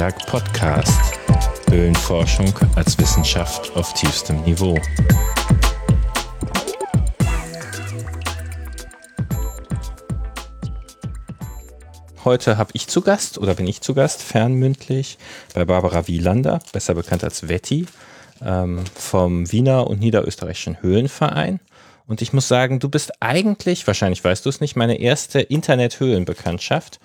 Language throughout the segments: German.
Antiberg Podcast. Höhlenforschung als Wissenschaft auf tiefstem Niveau. Heute habe ich zu Gast oder bin ich zu Gast, fernmündlich, bei Barbara Wielander, besser bekannt als Wetti, ähm, vom Wiener und Niederösterreichischen Höhlenverein. Und ich muss sagen, du bist eigentlich, wahrscheinlich weißt du es nicht, meine erste Internet-Höhlenbekanntschaft,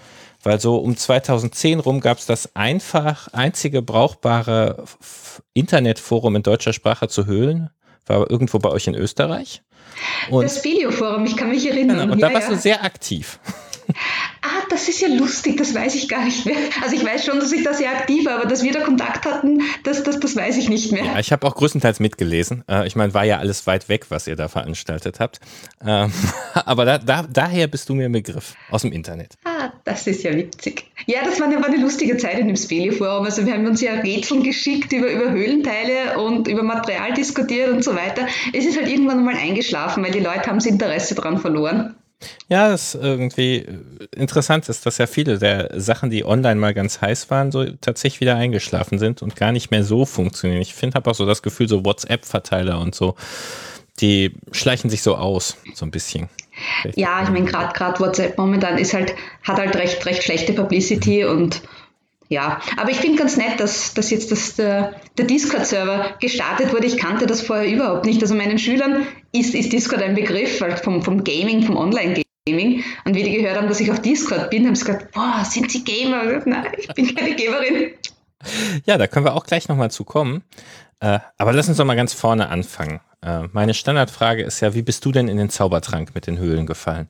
weil so um 2010 rum gab es das einfach einzige brauchbare Internetforum in deutscher Sprache zu Höhlen, war irgendwo bei euch in Österreich. Und das Videoforum, ich kann mich erinnern. Genau, und ja, da warst ja. du sehr aktiv. Ah, das ist ja lustig, das weiß ich gar nicht mehr. Also ich weiß schon, dass ich da sehr aktiv war, aber dass wir da Kontakt hatten, das, das, das weiß ich nicht mehr. Ja, ich habe auch größtenteils mitgelesen. Äh, ich meine, war ja alles weit weg, was ihr da veranstaltet habt. Ähm, aber da, da, daher bist du mir im Begriff aus dem Internet. Ah, das ist ja witzig. Ja, das war eine, war eine lustige Zeit in dem Speli-Forum. Also wir haben uns ja Rätseln geschickt über, über Höhlenteile und über Material diskutiert und so weiter. Es ist halt irgendwann mal eingeschlafen, weil die Leute haben das Interesse daran verloren. Ja, das irgendwie äh, interessant ist, dass ja viele der Sachen, die online mal ganz heiß waren, so tatsächlich wieder eingeschlafen sind und gar nicht mehr so funktionieren. Ich finde, habe auch so das Gefühl, so WhatsApp-Verteiler und so, die schleichen sich so aus, so ein bisschen. Ja, ich meine, gerade WhatsApp momentan ist halt, hat halt recht, recht schlechte Publicity mhm. und ja, aber ich finde ganz nett, dass, dass jetzt das, der, der Discord-Server gestartet wurde. Ich kannte das vorher überhaupt nicht. Also meinen Schülern ist, ist Discord ein Begriff vom, vom Gaming, vom Online-Gaming. Und wie die gehört haben, dass ich auf Discord bin, haben sie gesagt, boah, sind Sie Gamer? Nein, ich bin keine Gamerin. Ja, da können wir auch gleich nochmal zu kommen. Äh, aber lass uns doch mal ganz vorne anfangen. Äh, meine Standardfrage ist ja, wie bist du denn in den Zaubertrank mit den Höhlen gefallen?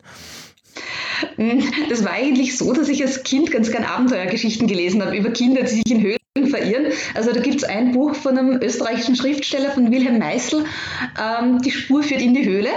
Hm, das war eigentlich so, dass ich als Kind ganz gern Abenteuergeschichten gelesen habe über Kinder, die sich in Höhlen verirren. Also da gibt es ein Buch von einem österreichischen Schriftsteller, von Wilhelm Meißel, ähm, Die Spur führt in die Höhle.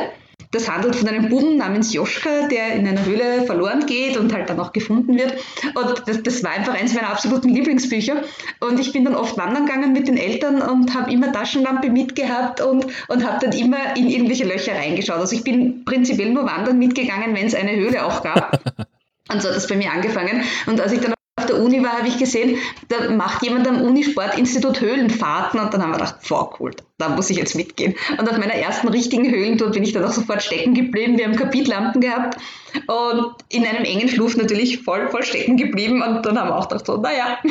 Das handelt von einem Buben namens Joschka, der in einer Höhle verloren geht und halt dann auch gefunden wird. Und das, das war einfach eines meiner absoluten Lieblingsbücher. Und ich bin dann oft wandern gegangen mit den Eltern und habe immer Taschenlampe mitgehabt und, und habe dann immer in irgendwelche Löcher reingeschaut. Also ich bin prinzipiell nur wandern mitgegangen, wenn es eine Höhle auch gab. Und so hat das bei mir angefangen. Und als ich dann auf der Uni war, habe ich gesehen, da macht jemand am Unisportinstitut Höhlenfahrten und dann haben wir gedacht, boah, cool, da muss ich jetzt mitgehen. Und auf meiner ersten richtigen Höhlentour bin ich dann auch sofort stecken geblieben. Wir haben Kapitlampen gehabt und in einem engen Schluff natürlich voll, voll stecken geblieben und dann haben wir auch gedacht, so, naja.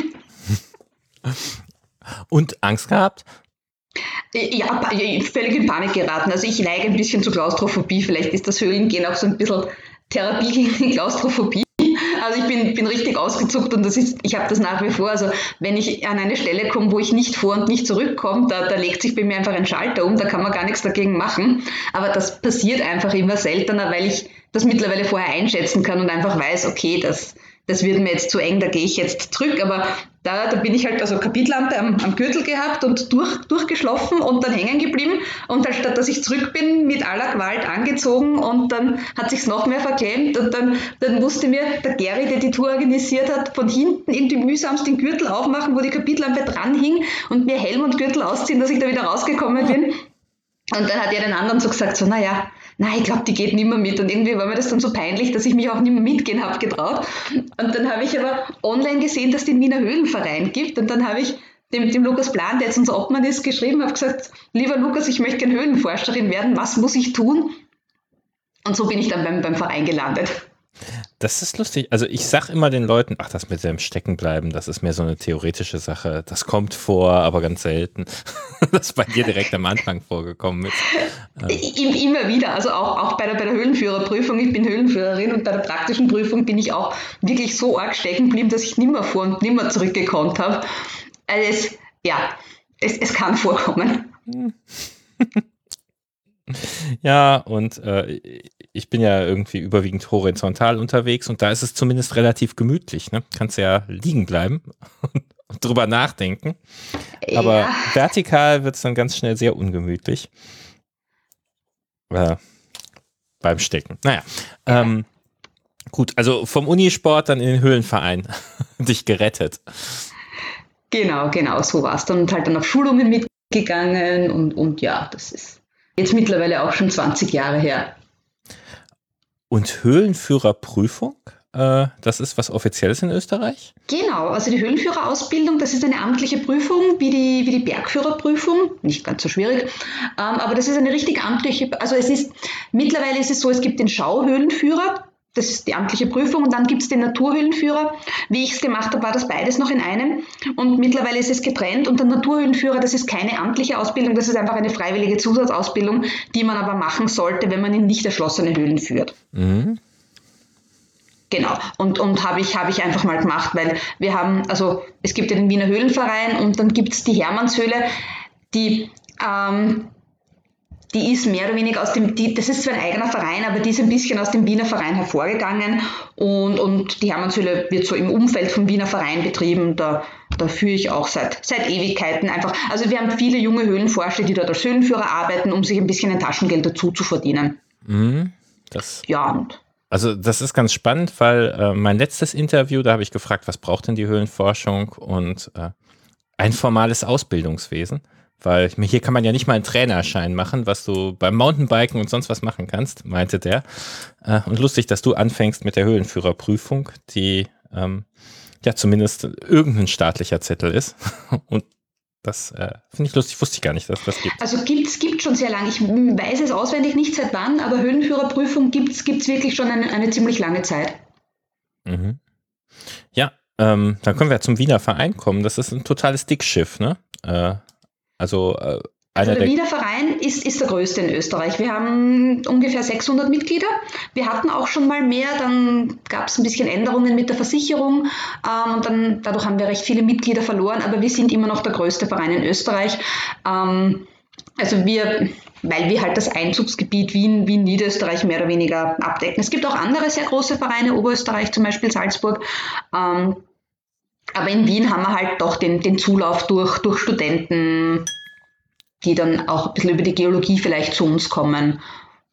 Und Angst gehabt? Ja, völlig in Panik geraten. Also ich neige ein bisschen zu Klaustrophobie. Vielleicht ist das Höhlengehen auch so ein bisschen Therapie gegen die Klaustrophobie. Also ich bin, bin richtig ausgezuckt und das ist, ich habe das nach wie vor. Also wenn ich an eine Stelle komme, wo ich nicht vor und nicht zurückkomme, da, da legt sich bei mir einfach ein Schalter um, da kann man gar nichts dagegen machen. Aber das passiert einfach immer seltener, weil ich das mittlerweile vorher einschätzen kann und einfach weiß, okay, das, das wird mir jetzt zu eng, da gehe ich jetzt zurück. Aber da, da bin ich halt also Kapitellampe am, am Gürtel gehabt und durch, durchgeschlafen und dann hängen geblieben. Und halt statt dass ich zurück bin, mit aller Gewalt angezogen und dann hat sich's noch mehr verklemmt und dann, dann musste mir der Gary, der die Tour organisiert hat, von hinten irgendwie mühsamst den Gürtel aufmachen, wo die Kapitellampe dran hing und mir Helm und Gürtel ausziehen, dass ich da wieder rausgekommen bin. Und dann hat er den anderen so gesagt, so, naja, nein, ich glaube, die geht nicht mehr mit. Und irgendwie war mir das dann so peinlich, dass ich mich auch nicht mehr mitgehen habe getraut. Und dann habe ich aber online gesehen, dass es den Wiener Höhlenverein gibt. Und dann habe ich dem, dem Lukas Plan, der jetzt unser Obmann ist, geschrieben, habe gesagt, lieber Lukas, ich möchte gerne Höhlenforscherin werden. Was muss ich tun? Und so bin ich dann beim, beim Verein gelandet. Das ist lustig. Also ich sag immer den Leuten, ach, das mit dem Steckenbleiben, das ist mehr so eine theoretische Sache. Das kommt vor, aber ganz selten. das ist bei dir direkt am Anfang vorgekommen ist. Ähm. Immer wieder, also auch, auch bei, der, bei der Höhlenführerprüfung. Ich bin Höhlenführerin und bei der praktischen Prüfung bin ich auch wirklich so arg stecken geblieben, dass ich nimmer vor und nimmer zurückgekonnt habe. Also es, ja, es, es kann vorkommen. Ja, und äh, ich bin ja irgendwie überwiegend horizontal unterwegs und da ist es zumindest relativ gemütlich. Ne? Kannst ja liegen bleiben und drüber nachdenken. Aber ja. vertikal wird es dann ganz schnell sehr ungemütlich. Äh, beim Stecken. Naja. Ja. Ähm, gut, also vom Unisport dann in den Höhlenverein dich gerettet. Genau, genau, so war es. Dann halt dann auf Schulungen mitgegangen und, und ja, das ist Jetzt mittlerweile auch schon 20 Jahre her. Und Höhlenführerprüfung? äh, das ist was Offizielles in Österreich? Genau, also die Höhlenführerausbildung, das ist eine amtliche Prüfung, wie die, wie die Bergführerprüfung, nicht ganz so schwierig, ähm, aber das ist eine richtig amtliche, also es ist, mittlerweile ist es so, es gibt den Schauhöhlenführer, das ist die amtliche Prüfung und dann gibt es den Naturhöhlenführer. Wie ich es gemacht habe, war das beides noch in einem und mittlerweile ist es getrennt und der Naturhöhlenführer, das ist keine amtliche Ausbildung, das ist einfach eine freiwillige Zusatzausbildung, die man aber machen sollte, wenn man in nicht erschlossene Höhlen führt. Mhm. Genau, und, und habe ich, hab ich einfach mal gemacht, weil wir haben, also es gibt ja den Wiener Höhlenverein und dann gibt es die Hermannshöhle, die ähm, die ist mehr oder weniger aus dem, die, das ist zwar ein eigener Verein, aber die ist ein bisschen aus dem Wiener Verein hervorgegangen und, und die Hermannshöhle wird so im Umfeld vom Wiener Verein betrieben. Da, da führe ich auch seit, seit Ewigkeiten einfach. Also wir haben viele junge Höhlenforscher, die dort als Höhlenführer arbeiten, um sich ein bisschen ein Taschengeld dazu zu verdienen. Mhm, das ja, und also das ist ganz spannend, weil äh, mein letztes Interview, da habe ich gefragt, was braucht denn die Höhlenforschung und äh, ein formales Ausbildungswesen. Weil hier kann man ja nicht mal einen Trainerschein machen, was du beim Mountainbiken und sonst was machen kannst, meinte der. Äh, und lustig, dass du anfängst mit der Höhlenführerprüfung, die ähm, ja zumindest irgendein staatlicher Zettel ist. Und das äh, finde ich lustig, wusste ich gar nicht, dass das gibt. Also gibt es gibt schon sehr lange. Ich weiß es auswendig nicht seit wann, aber Höhlenführerprüfung gibt es wirklich schon eine, eine ziemlich lange Zeit. Mhm. Ja, ähm, dann können wir zum Wiener Verein kommen. Das ist ein totales Dickschiff, ne? Äh, also äh, also der, der Wiener Verein ist, ist der größte in Österreich. Wir haben ungefähr 600 Mitglieder. Wir hatten auch schon mal mehr, dann gab es ein bisschen Änderungen mit der Versicherung ähm, und dann, dadurch haben wir recht viele Mitglieder verloren, aber wir sind immer noch der größte Verein in Österreich. Ähm, also wir, weil wir halt das Einzugsgebiet Wien, Wien, Niederösterreich mehr oder weniger abdecken. Es gibt auch andere sehr große Vereine, Oberösterreich zum Beispiel, Salzburg. Ähm, aber in Wien haben wir halt doch den, den Zulauf durch, durch Studenten, die dann auch ein bisschen über die Geologie vielleicht zu uns kommen.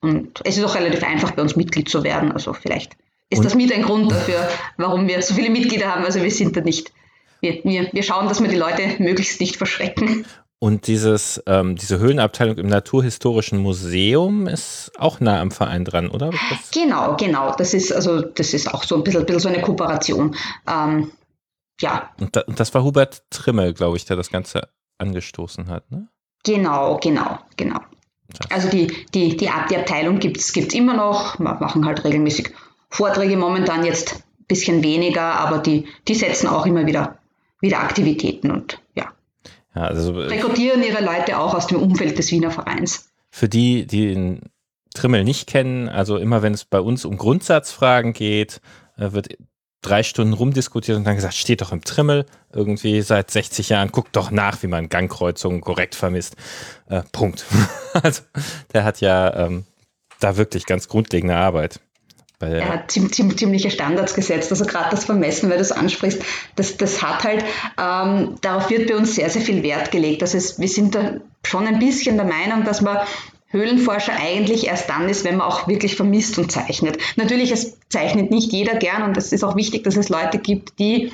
Und es ist auch relativ einfach, bei uns Mitglied zu werden. Also vielleicht ist und? das mit ein Grund dafür, warum wir so viele Mitglieder haben. Also wir sind da nicht, wir, wir, wir schauen, dass wir die Leute möglichst nicht verschrecken. Und dieses, ähm, diese Höhlenabteilung im Naturhistorischen Museum ist auch nah am Verein dran, oder? Genau, genau. Das ist also das ist auch so ein bisschen, bisschen so eine Kooperation. Ähm, ja. Und, da, und, das war Hubert Trimmel, glaube ich, der das Ganze angestoßen hat, ne? Genau, genau, genau. Also die, die, die, die Abteilung gibt es immer noch, wir machen halt regelmäßig Vorträge, momentan jetzt ein bisschen weniger, aber die, die setzen auch immer wieder, wieder Aktivitäten und ja. ja also, Rekrutieren ihre Leute auch aus dem Umfeld des Wiener Vereins. Für die, die den Trimmel nicht kennen, also immer wenn es bei uns um Grundsatzfragen geht, äh, wird drei Stunden rumdiskutiert und dann gesagt, steht doch im Trimmel irgendwie seit 60 Jahren, guckt doch nach, wie man Gangkreuzungen korrekt vermisst. Äh, Punkt. also der hat ja ähm, da wirklich ganz grundlegende Arbeit. er hat ziemlich, ziemliche Standards gesetzt, also gerade das Vermessen, weil du es ansprichst, das, das hat halt, ähm, darauf wird bei uns sehr, sehr viel Wert gelegt. Also es, wir sind da schon ein bisschen der Meinung, dass man Höhlenforscher eigentlich erst dann ist, wenn man auch wirklich vermisst und zeichnet. Natürlich, es zeichnet nicht jeder gern und es ist auch wichtig, dass es Leute gibt, die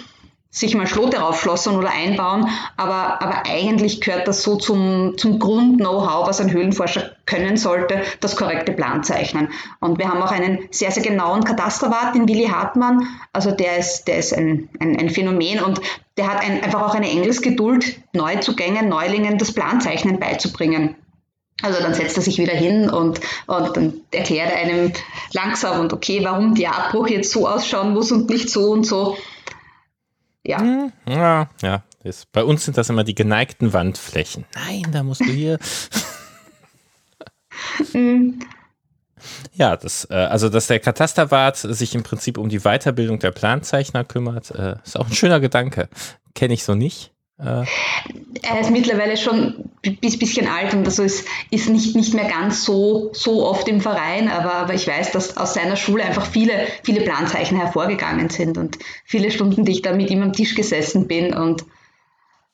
sich mal Schlote raufschlossen oder einbauen, aber, aber eigentlich gehört das so zum, zum Grund-Know-how, was ein Höhlenforscher können sollte, das korrekte Planzeichnen. Und wir haben auch einen sehr, sehr genauen Katasterwart, den Willi Hartmann, also der ist, der ist ein, ein, ein Phänomen und der hat ein, einfach auch eine Engelsgeduld, Neuzugängen, Neulingen das Planzeichnen beizubringen. Also dann setzt er sich wieder hin und, und dann erklärt er einem langsam und okay, warum der Abbruch jetzt so ausschauen muss und nicht so und so. Ja. Hm, ja, ja. Das, bei uns sind das immer die geneigten Wandflächen. Nein, da musst du hier. Hm. Ja, das, äh, also dass der Katasterwart sich im Prinzip um die Weiterbildung der Planzeichner kümmert, äh, ist auch ein schöner Gedanke. Kenne ich so nicht. Äh, er ist mittlerweile schon bisschen alt und also ist, ist nicht, nicht mehr ganz so, so oft im Verein, aber, aber ich weiß, dass aus seiner Schule einfach viele, viele Planzeichen hervorgegangen sind und viele Stunden, die ich da mit ihm am Tisch gesessen bin und,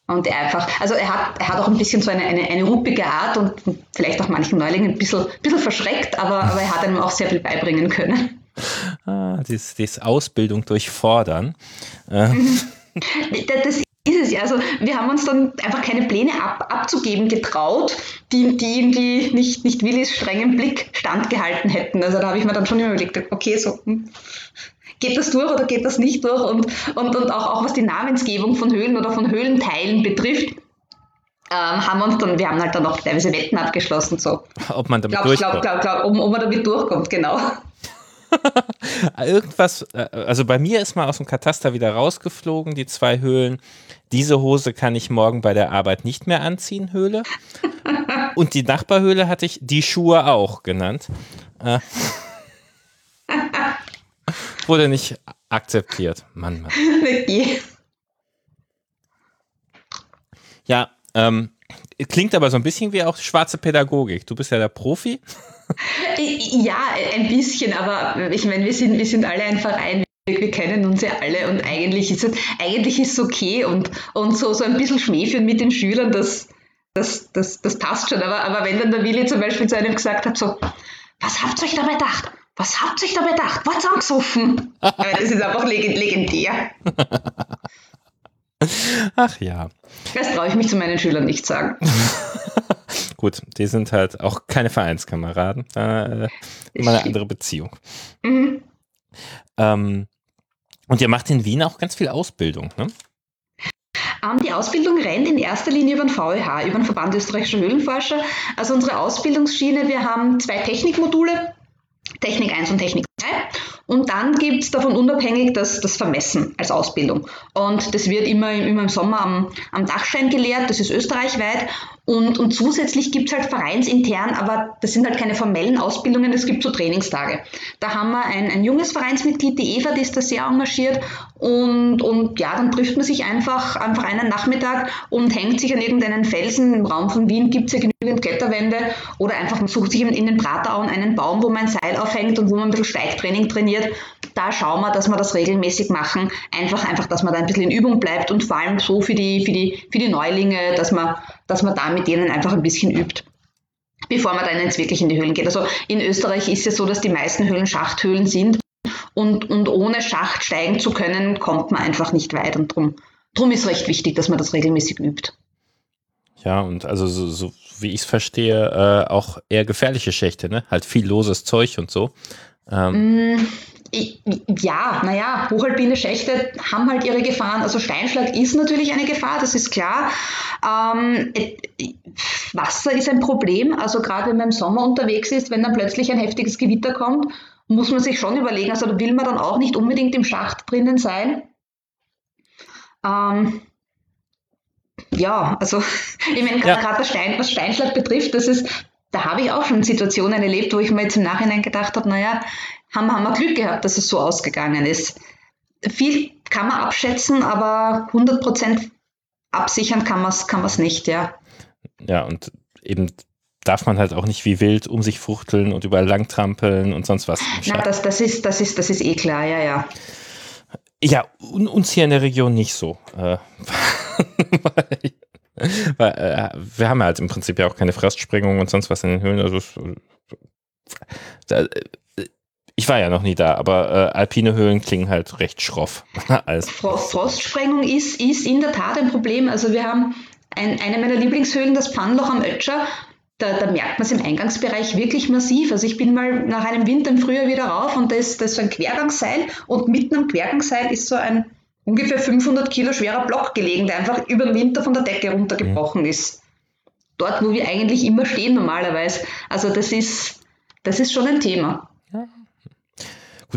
und er einfach, also er hat, er hat auch ein bisschen so eine, eine, eine ruppige Art und vielleicht auch manchen Neulingen ein bisschen, bisschen verschreckt, aber, aber er hat einem auch sehr viel beibringen können. Ah, das, das Ausbildung durchfordern. Äh. Das ist es ja. Also wir haben uns dann einfach keine Pläne ab, abzugeben getraut, die, die irgendwie nicht, nicht Willis strengen Blick standgehalten hätten. Also da habe ich mir dann schon immer überlegt, okay, so hm, geht das durch oder geht das nicht durch? Und, und, und auch, auch was die Namensgebung von Höhlen oder von Höhlenteilen betrifft, ähm, haben wir uns dann, wir haben halt dann auch teilweise Wetten abgeschlossen, so. Ob man damit glaub, durchkommt. Glaub, glaub, um, ob man damit durchkommt, genau. Irgendwas, äh, also bei mir ist mal aus dem Kataster wieder rausgeflogen, die zwei Höhlen. Diese Hose kann ich morgen bei der Arbeit nicht mehr anziehen, Höhle. Und die Nachbarhöhle hatte ich die Schuhe auch genannt. Äh, wurde nicht akzeptiert. Mann, Mann. Ja, ähm, klingt aber so ein bisschen wie auch schwarze Pädagogik. Du bist ja der Profi. Ja, ein bisschen, aber ich meine, wir sind, wir sind alle ein Verein. Wir kennen uns ja alle und eigentlich ist es, eigentlich ist okay und, und so, so ein bisschen Schmäh führen mit den Schülern, das, das, das, das passt schon. Aber, aber wenn dann der Willi zum Beispiel zu einem gesagt hat, so, was habt ihr euch dabei gedacht? Was habt ihr euch dabei gedacht? Wart angesoffen? das ist einfach legendär. Ach ja. Das traue ich mich zu meinen Schülern nicht sagen. Gut, die sind halt auch keine Vereinskameraden. Äh, immer eine andere Beziehung. Mhm. Ähm, und ihr macht in Wien auch ganz viel Ausbildung, ne? Ähm, die Ausbildung rennt in erster Linie über den VEH, über den Verband österreichischer Höhlenforscher. Also unsere Ausbildungsschiene, wir haben zwei Technikmodule, Technik 1 und Technik 2. Und dann gibt es davon unabhängig das, das Vermessen als Ausbildung. Und das wird immer, immer im Sommer am, am Dachstein gelehrt, das ist österreichweit. Und, und zusätzlich gibt es halt vereinsintern, aber das sind halt keine formellen Ausbildungen, es gibt so Trainingstage. Da haben wir ein, ein junges Vereinsmitglied, die Eva, die ist da sehr engagiert. Und, und ja, dann trifft man sich einfach, einfach einen Nachmittag und hängt sich an irgendeinen Felsen. Im Raum von Wien gibt es ja genügend Kletterwände. Oder einfach man sucht sich in den Praterauen einen Baum, wo man ein Seil aufhängt und wo man ein bisschen Steigtraining trainiert. Da schauen wir, dass wir das regelmäßig machen. Einfach, einfach, dass man da ein bisschen in Übung bleibt und vor allem so für die, für die, für die Neulinge, dass man, dass man da mit denen einfach ein bisschen übt bevor man dann jetzt wirklich in die Höhlen geht. Also in Österreich ist es so, dass die meisten Höhlen Schachthöhlen sind und, und ohne Schacht steigen zu können, kommt man einfach nicht weit und drum, drum ist recht wichtig, dass man das regelmäßig übt. Ja, und also so, so wie ich es verstehe, äh, auch eher gefährliche Schächte, ne? Halt viel loses Zeug und so. Ähm. Ja, naja, hochalpine Schächte haben halt ihre Gefahren. Also Steinschlag ist natürlich eine Gefahr, das ist klar. Ähm, Wasser ist ein Problem. Also gerade wenn man im Sommer unterwegs ist, wenn dann plötzlich ein heftiges Gewitter kommt, muss man sich schon überlegen, also da will man dann auch nicht unbedingt im Schacht drinnen sein. Ähm, ja, also ich meine, gerade ja. Stein, was Steinschlag betrifft, das ist, da habe ich auch schon Situationen erlebt, wo ich mir jetzt im Nachhinein gedacht habe, naja, haben, haben wir Glück gehabt, dass es so ausgegangen ist. Viel kann man abschätzen, aber 100% absichern kann man es kann nicht, ja. Ja, und eben darf man halt auch nicht wie wild um sich fuchteln und überall langtrampeln und sonst was. Na, das, das, ist, das, ist, das ist eh klar, ja, ja. Ja, uns hier in der Region nicht so. Äh, weil, weil äh, wir haben halt im Prinzip ja auch keine Frostsprengung und sonst was in den Höhlen. Also äh, ich war ja noch nie da, aber äh, alpine Höhlen klingen halt recht schroff. Frostsprengung ist, ist in der Tat ein Problem. Also wir haben ein, eine meiner Lieblingshöhlen, das Pfannloch am Ötscher. Da, da, merkt man es im Eingangsbereich wirklich massiv. Also ich bin mal nach einem Winter im Frühjahr wieder rauf und da ist, da ist so ein Quergangsseil und mitten am Quergangsseil ist so ein ungefähr 500 Kilo schwerer Block gelegen, der einfach über den Winter von der Decke runtergebrochen mhm. ist. Dort, wo wir eigentlich immer stehen normalerweise. Also das ist, das ist schon ein Thema.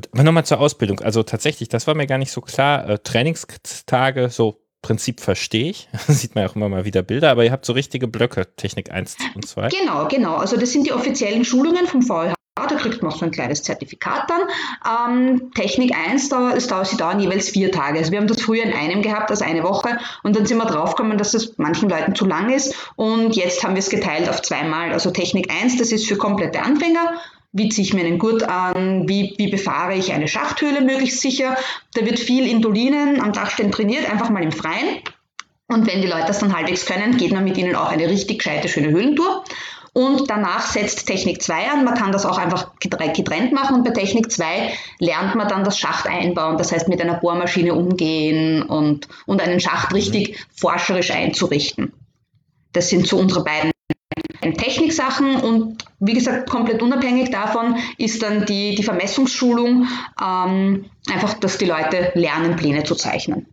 Gut, aber nochmal zur Ausbildung. Also tatsächlich, das war mir gar nicht so klar. Äh, Trainingstage, so Prinzip verstehe ich. sieht man ja auch immer mal wieder Bilder, aber ihr habt so richtige Blöcke, Technik 1 und 2. Genau, genau. Also das sind die offiziellen Schulungen vom VLH. Da kriegt man auch so ein kleines Zertifikat dann. Ähm, Technik 1, da, das dauert, sie dauern jeweils vier Tage. Also wir haben das früher in einem gehabt, also eine Woche. Und dann sind wir draufgekommen, dass das manchen Leuten zu lang ist. Und jetzt haben wir es geteilt auf zweimal. Also Technik 1, das ist für komplette Anfänger wie ziehe ich mir einen Gurt an? Wie, wie befahre ich eine Schachthöhle möglichst sicher? Da wird viel Indolinen am Dachstein trainiert, einfach mal im Freien. Und wenn die Leute das dann halbwegs können, geht man mit ihnen auch eine richtig gescheite, schöne Höhlentour. Und danach setzt Technik 2 an. Man kann das auch einfach getrennt machen. Und bei Technik 2 lernt man dann das Schacht einbauen. Das heißt, mit einer Bohrmaschine umgehen und, und einen Schacht richtig forscherisch einzurichten. Das sind so unsere beiden Techniksachen und wie gesagt, komplett unabhängig davon ist dann die, die Vermessungsschulung ähm, einfach, dass die Leute lernen, Pläne zu zeichnen.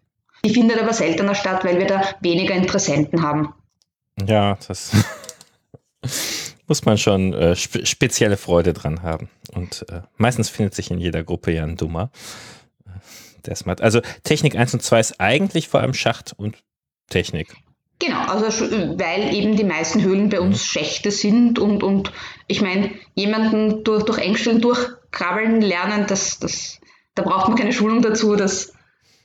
Die findet aber seltener statt, weil wir da weniger Interessenten haben. Ja, das muss man schon äh, spe spezielle Freude dran haben. Und äh, meistens findet sich in jeder Gruppe ja ein Dummer. Der Smart. Also Technik 1 und 2 ist eigentlich vor allem Schacht und Technik. Genau, also weil eben die meisten Höhlen bei uns Schächte sind und, und ich meine, jemanden durch, durch Engstellen durchkrabbeln lernen, das, das, da braucht man keine Schulung dazu, das,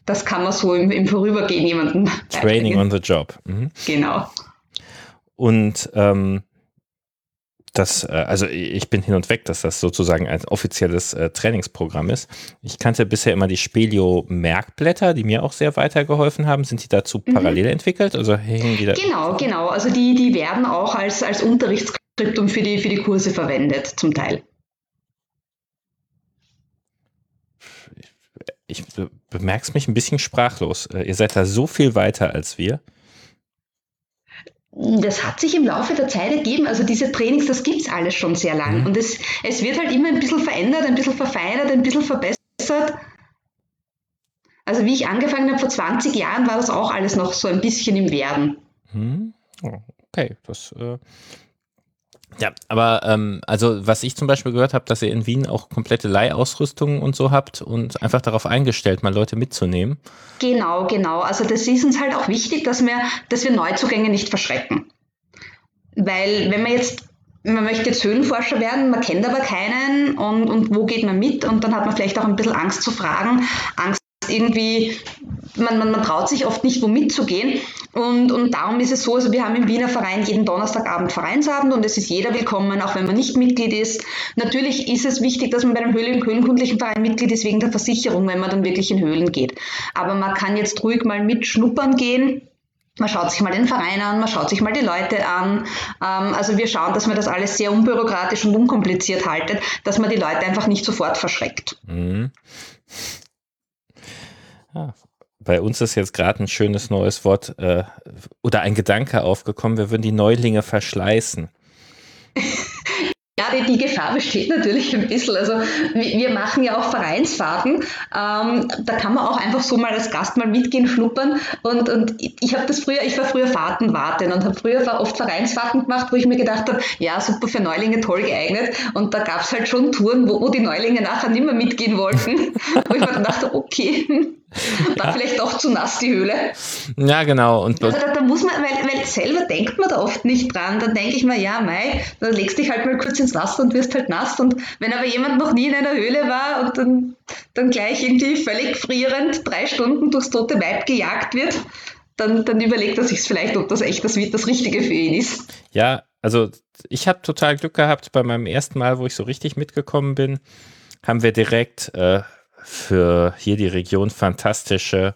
das kann man so im, im Vorübergehen jemanden. Training on the job. Mhm. Genau. Und ähm, das, äh, also ich bin hin und weg, dass das sozusagen ein offizielles äh, Trainingsprogramm ist. Ich kannte bisher immer die Spelio-Merkblätter, die mir auch sehr weitergeholfen haben. Sind die dazu mhm. parallel entwickelt? Also hängen die da Genau, genau. Also die, die werden auch als, als Unterrichtsskriptum für die, für die Kurse verwendet, zum Teil. Ich bemerke es mich ein bisschen sprachlos. Äh, ihr seid da so viel weiter als wir. Das hat sich im Laufe der Zeit ergeben. Also diese Trainings, das gibt es alles schon sehr lang. Mhm. Und es, es wird halt immer ein bisschen verändert, ein bisschen verfeinert, ein bisschen verbessert. Also wie ich angefangen habe vor 20 Jahren, war das auch alles noch so ein bisschen im Werden. Mhm. Okay, das äh, ja, aber ähm, also was ich zum Beispiel gehört habe, dass ihr in Wien auch komplette Leihausrüstung und so habt und einfach darauf eingestellt, mal Leute mitzunehmen. Genau, genau. Also das ist uns halt auch wichtig, dass wir, dass wir Neuzugänge nicht verschrecken. Weil wenn man jetzt, man möchte jetzt Höhlenforscher werden, man kennt aber keinen und, und wo geht man mit und dann hat man vielleicht auch ein bisschen Angst zu fragen, Angst irgendwie, man, man, man traut sich oft nicht, wo mitzugehen. Und, und darum ist es so, also wir haben im Wiener Verein jeden Donnerstagabend Vereinsabend und es ist jeder willkommen, auch wenn man nicht Mitglied ist. Natürlich ist es wichtig, dass man bei einem Höhlen höhlenkundlichen Verein Mitglied ist wegen der Versicherung, wenn man dann wirklich in Höhlen geht. Aber man kann jetzt ruhig mal mitschnuppern gehen. Man schaut sich mal den Verein an, man schaut sich mal die Leute an. Ähm, also wir schauen, dass man das alles sehr unbürokratisch und unkompliziert haltet, dass man die Leute einfach nicht sofort verschreckt. Mhm. Bei uns ist jetzt gerade ein schönes neues Wort äh, oder ein Gedanke aufgekommen, wir würden die Neulinge verschleißen. Ja, die, die, Gefahr besteht natürlich ein bisschen. Also wir, wir machen ja auch Vereinsfahrten. Ähm, da kann man auch einfach so mal als Gast mal mitgehen, schnuppern. Und, und ich habe das früher, ich war früher Fahrtenwartin und habe früher oft Vereinsfahrten gemacht, wo ich mir gedacht habe, ja, super für Neulinge, toll geeignet. Und da gab es halt schon Touren, wo, wo die Neulinge nachher nicht mehr mitgehen wollten. wo ich mir gedacht habe, okay, war ja. vielleicht auch zu nass die Höhle. Ja, genau. Und also da, da, muss man, weil, weil selber denkt man da oft nicht dran. Dann denke ich mir, ja, mei, da legst dich halt mal kurz ins Wasser und wirst halt nass. Und wenn aber jemand noch nie in einer Höhle war und dann, dann gleich irgendwie völlig frierend drei Stunden durchs tote Weib gejagt wird, dann, dann überlegt er sich vielleicht, ob das echt das, das Richtige für ihn ist. Ja, also ich habe total Glück gehabt bei meinem ersten Mal, wo ich so richtig mitgekommen bin, haben wir direkt äh, für hier die Region fantastische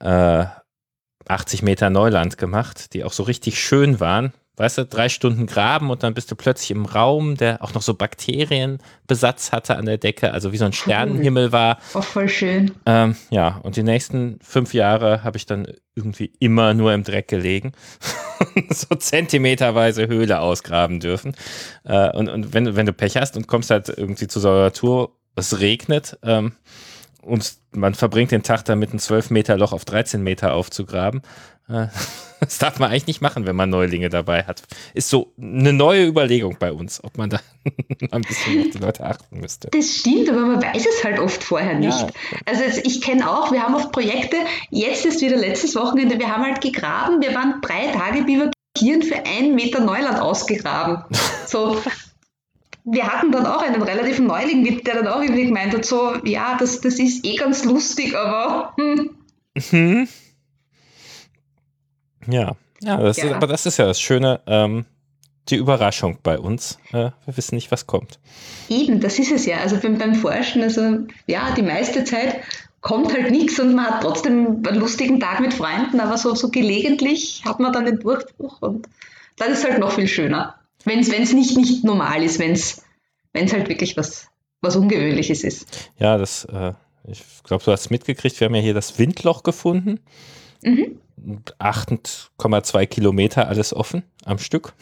äh, 80 Meter Neuland gemacht, die auch so richtig schön waren. Weißt du, drei Stunden graben und dann bist du plötzlich im Raum, der auch noch so Bakterienbesatz hatte an der Decke, also wie so ein Sternenhimmel war. Auch voll schön. Ähm, ja, und die nächsten fünf Jahre habe ich dann irgendwie immer nur im Dreck gelegen. so zentimeterweise Höhle ausgraben dürfen. Äh, und und wenn, wenn du Pech hast und kommst halt irgendwie zu so einer Tour es regnet ähm, und man verbringt den Tag damit, ein 12 Meter Loch auf 13 Meter aufzugraben. Äh, das darf man eigentlich nicht machen, wenn man Neulinge dabei hat. Ist so eine neue Überlegung bei uns, ob man da ein bisschen auf die Leute achten müsste. Das stimmt, aber man weiß es halt oft vorher nicht. Ja. Also ich kenne auch, wir haben oft Projekte, jetzt ist wieder letztes Wochenende, wir haben halt gegraben, wir waren drei Tage bivakieren für einen Meter Neuland ausgegraben. So, wir hatten dann auch einen relativen Neuling mit, der dann auch irgendwie gemeint hat, so, ja, das, das ist eh ganz lustig, aber hm. Mhm. Ja, ja, das ja. Ist, aber das ist ja das Schöne, ähm, die Überraschung bei uns. Äh, wir wissen nicht, was kommt. Eben, das ist es ja. Also beim, beim Forschen, also ja, die meiste Zeit kommt halt nichts und man hat trotzdem einen lustigen Tag mit Freunden, aber so, so gelegentlich hat man dann den Durchbruch und dann ist halt noch viel schöner. Wenn es nicht, nicht normal ist, wenn es halt wirklich was, was Ungewöhnliches ist. Ja, das, äh, ich glaube, du hast mitgekriegt, wir haben ja hier das Windloch gefunden. Mhm. 8,2 Kilometer alles offen am Stück.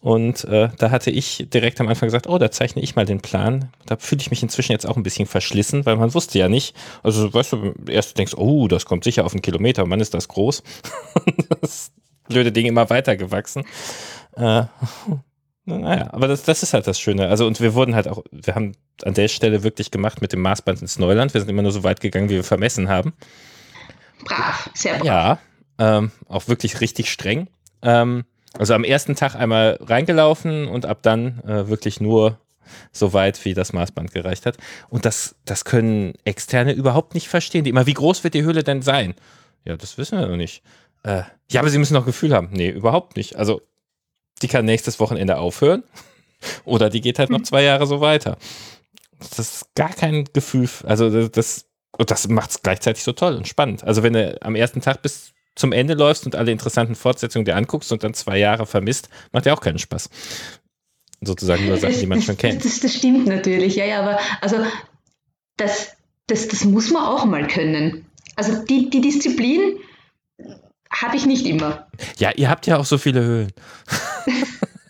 Und äh, da hatte ich direkt am Anfang gesagt, oh, da zeichne ich mal den Plan. Da fühle ich mich inzwischen jetzt auch ein bisschen verschlissen, weil man wusste ja nicht. Also, weißt du, erst du denkst, oh, das kommt sicher auf einen Kilometer, Mann, ist das groß. das blöde Ding immer weiter gewachsen. Äh, naja, aber das, das ist halt das Schöne. Also, und wir wurden halt auch, wir haben an der Stelle wirklich gemacht mit dem Maßband ins Neuland. Wir sind immer nur so weit gegangen, wie wir vermessen haben. Brav, sehr brav. Ja, ähm, auch wirklich richtig streng. Ähm, also am ersten Tag einmal reingelaufen und ab dann äh, wirklich nur so weit, wie das Maßband gereicht hat. Und das, das können Externe überhaupt nicht verstehen. Die immer, wie groß wird die Höhle denn sein? Ja, das wissen wir noch nicht. Äh, ja, aber sie müssen noch Gefühl haben. Nee, überhaupt nicht. Also, die kann nächstes Wochenende aufhören oder die geht halt noch hm. zwei Jahre so weiter. Das ist gar kein Gefühl. Also, das, das macht es gleichzeitig so toll und spannend. Also, wenn du am ersten Tag bis zum Ende läufst und alle interessanten Fortsetzungen dir anguckst und dann zwei Jahre vermisst, macht ja auch keinen Spaß. Sozusagen nur Sachen, die man schon kennt. Das, das, stimmt natürlich, ja, ja, aber also das, das, das muss man auch mal können. Also die, die Disziplin habe ich nicht immer. Ja, ihr habt ja auch so viele Höhlen.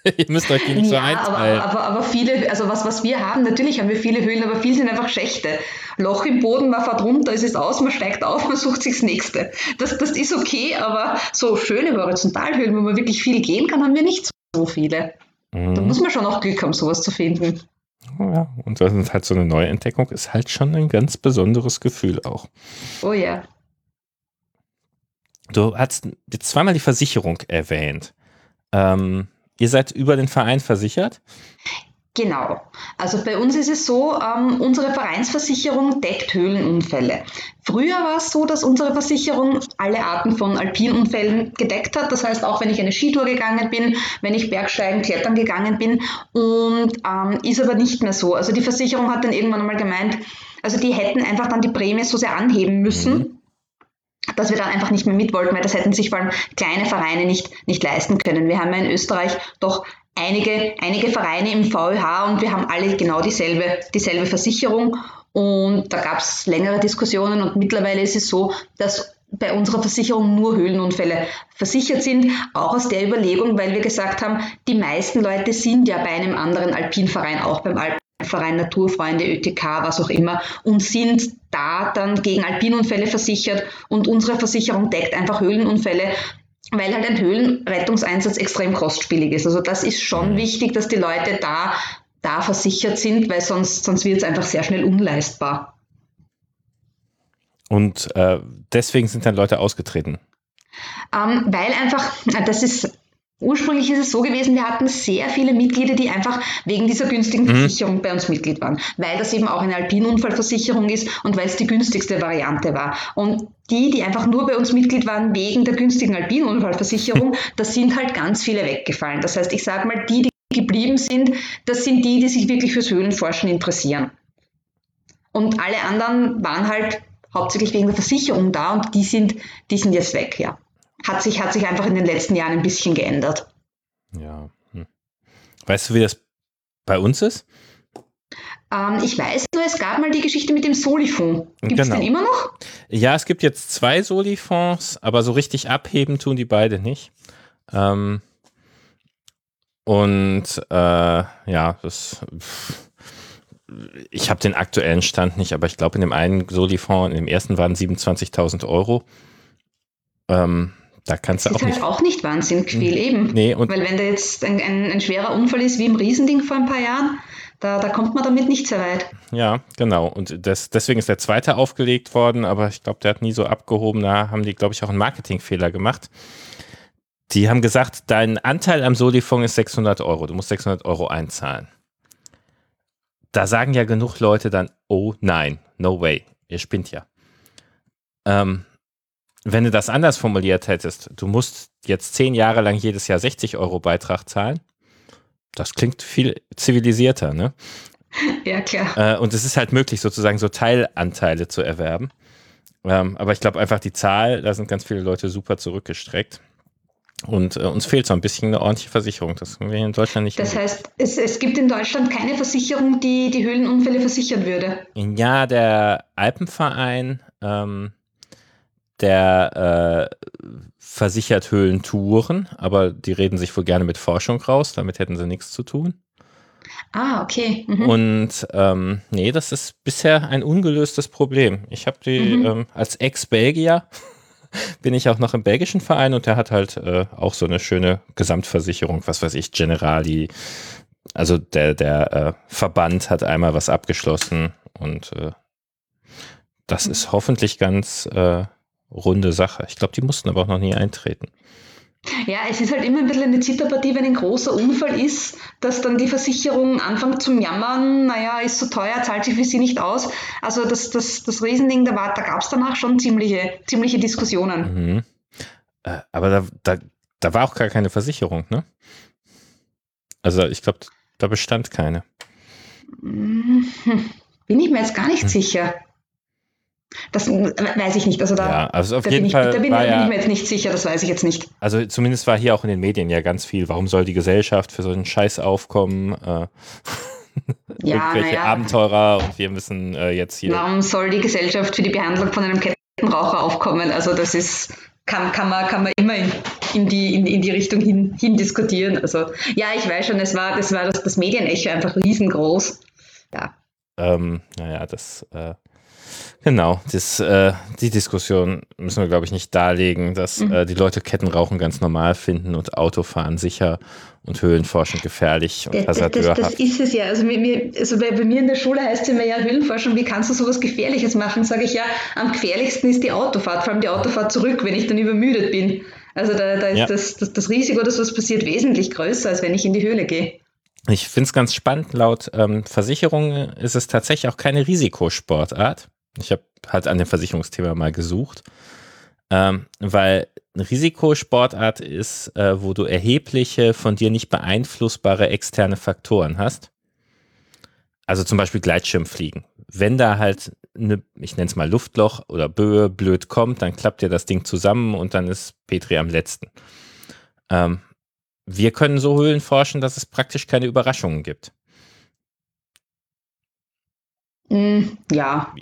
Ihr müsst euch die nicht ja, so einteilen. Aber, aber, aber, viele, also was, was wir haben, natürlich haben wir viele Höhlen, aber viele sind einfach Schächte. Loch im Boden, man fährt runter, es ist aus, man steigt auf, man sucht sich das nächste. Das, das ist okay, aber so schöne Horizontalhöhlen, wo man wirklich viel gehen kann, haben wir nicht so viele. Mhm. Da muss man schon auch Glück haben, sowas zu finden. Ja, und das ist halt so eine Neuentdeckung, ist halt schon ein ganz besonderes Gefühl auch. Oh ja. Du hast jetzt zweimal die Versicherung erwähnt. Ähm, Ihr seid über den Verein versichert? Genau. Also bei uns ist es so, ähm, unsere Vereinsversicherung deckt Höhlenunfälle. Früher war es so, dass unsere Versicherung alle Arten von Alpinunfällen gedeckt hat. Das heißt, auch wenn ich eine Skitour gegangen bin, wenn ich Bergsteigen, Klettern gegangen bin. Und ähm, ist aber nicht mehr so. Also die Versicherung hat dann irgendwann einmal gemeint, also die hätten einfach dann die Prämie so sehr anheben müssen. Dass wir dann einfach nicht mehr mit wollten, weil das hätten sich vor allem kleine Vereine nicht, nicht leisten können. Wir haben ja in Österreich doch einige, einige Vereine im VÖH und wir haben alle genau dieselbe, dieselbe Versicherung. Und da gab es längere Diskussionen und mittlerweile ist es so, dass bei unserer Versicherung nur Höhlenunfälle versichert sind, auch aus der Überlegung, weil wir gesagt haben, die meisten Leute sind ja bei einem anderen Alpinverein, auch beim Alp Verein Naturfreunde, ÖTK, was auch immer, und sind da dann gegen Alpinunfälle versichert und unsere Versicherung deckt einfach Höhlenunfälle, weil halt ein Höhlenrettungseinsatz extrem kostspielig ist. Also das ist schon mhm. wichtig, dass die Leute da, da versichert sind, weil sonst, sonst wird es einfach sehr schnell unleistbar. Und äh, deswegen sind dann Leute ausgetreten. Ähm, weil einfach, das ist Ursprünglich ist es so gewesen, wir hatten sehr viele Mitglieder, die einfach wegen dieser günstigen mhm. Versicherung bei uns Mitglied waren, weil das eben auch eine Alpinunfallversicherung ist und weil es die günstigste Variante war. Und die, die einfach nur bei uns Mitglied waren wegen der günstigen Alpinunfallversicherung, da sind halt ganz viele weggefallen. Das heißt, ich sage mal, die, die geblieben sind, das sind die, die sich wirklich fürs Höhlenforschen interessieren. Und alle anderen waren halt hauptsächlich wegen der Versicherung da und die sind, die sind jetzt weg, ja hat sich, hat sich einfach in den letzten Jahren ein bisschen geändert. Ja. Hm. Weißt du, wie das bei uns ist? Ähm, ich weiß nur, es gab mal die Geschichte mit dem Soli-Fonds. Gibt es genau. den immer noch? Ja, es gibt jetzt zwei Soli-Fonds, aber so richtig abheben tun die beide nicht. Ähm, und äh, ja, das. Ich habe den aktuellen Stand nicht, aber ich glaube, in dem einen Soli-Fonds, in dem ersten waren 27.000 Euro. Ähm, da kannst du das auch ist halt auch nicht wahnsinnig viel eben. Nee, und Weil wenn da jetzt ein, ein, ein, schwerer Unfall ist, wie im Riesending vor ein paar Jahren, da, da kommt man damit nicht sehr weit. Ja, genau. Und das, deswegen ist der zweite aufgelegt worden, aber ich glaube, der hat nie so abgehoben. Da haben die, glaube ich, auch einen Marketingfehler gemacht. Die haben gesagt, dein Anteil am Solifong ist 600 Euro. Du musst 600 Euro einzahlen. Da sagen ja genug Leute dann, oh nein, no way, ihr spinnt ja. Ähm, wenn du das anders formuliert hättest, du musst jetzt zehn Jahre lang jedes Jahr 60 Euro Beitrag zahlen, das klingt viel zivilisierter, ne? Ja, klar. Äh, und es ist halt möglich, sozusagen so Teilanteile zu erwerben. Ähm, aber ich glaube einfach die Zahl, da sind ganz viele Leute super zurückgestreckt. Und äh, uns fehlt so ein bisschen eine ordentliche Versicherung. Das haben wir in Deutschland nicht. Das heißt, es, es gibt in Deutschland keine Versicherung, die die Höhlenunfälle versichern würde. Ja, der Alpenverein ähm, der äh, versichert Höhlentouren, aber die reden sich wohl gerne mit Forschung raus, damit hätten sie nichts zu tun. Ah, okay. Mhm. Und ähm, nee, das ist bisher ein ungelöstes Problem. Ich habe die mhm. ähm, als Ex-Belgier bin ich auch noch im belgischen Verein und der hat halt äh, auch so eine schöne Gesamtversicherung, was weiß ich, Generali. Also der, der äh, Verband hat einmal was abgeschlossen und äh, das mhm. ist hoffentlich ganz äh, runde Sache. Ich glaube, die mussten aber auch noch nie eintreten. Ja, es ist halt immer ein bisschen eine Zitterpartie, wenn ein großer Unfall ist, dass dann die Versicherung anfängt zu jammern, naja, ist so teuer, zahlt sich für sie nicht aus. Also das, das, das Riesending, da, da gab es danach schon ziemliche, ziemliche Diskussionen. Mhm. Äh, aber da, da, da war auch gar keine Versicherung, ne? Also ich glaube, da bestand keine. Hm, bin ich mir jetzt gar nicht hm. sicher. Das weiß ich nicht. Also da, ja, also auf jeden Fall ich, da bin, war bin ich mir jetzt nicht sicher, das weiß ich jetzt nicht. Also zumindest war hier auch in den Medien ja ganz viel, warum soll die Gesellschaft für so einen Scheiß aufkommen? Äh, ja, irgendwelche ja. Abenteurer und wir müssen äh, jetzt hier. Warum soll die Gesellschaft für die Behandlung von einem Kettenraucher aufkommen? Also das ist, kann, kann, man, kann man immer in, in die, in, in die Richtung hin, hin diskutieren. Also ja, ich weiß schon, es war, das war das, das Medienecho einfach riesengroß. Ja. Ähm, naja, das äh, Genau, das, äh, die Diskussion müssen wir, glaube ich, nicht darlegen, dass mhm. äh, die Leute Kettenrauchen ganz normal finden und Autofahren sicher und Höhlenforschung gefährlich und das, das, das, das ist es ja. Also, mir, also bei, bei, mir in der Schule heißt es immer ja Höhlenforschung, wie kannst du sowas Gefährliches machen? Sage ich ja, am gefährlichsten ist die Autofahrt, vor allem die Autofahrt zurück, wenn ich dann übermüdet bin. Also da, da ist ja. das, das, das Risiko, dass was passiert, wesentlich größer, als wenn ich in die Höhle gehe. Ich finde es ganz spannend, laut ähm, Versicherungen ist es tatsächlich auch keine Risikosportart. Ich habe halt an dem Versicherungsthema mal gesucht, ähm, weil eine Risikosportart ist, äh, wo du erhebliche, von dir nicht beeinflussbare externe Faktoren hast. Also zum Beispiel Gleitschirmfliegen. Wenn da halt eine, ich nenne es mal Luftloch oder Böe blöd kommt, dann klappt dir das Ding zusammen und dann ist Petri am letzten. Ähm, wir können so Höhlen forschen, dass es praktisch keine Überraschungen gibt. Mm, ja.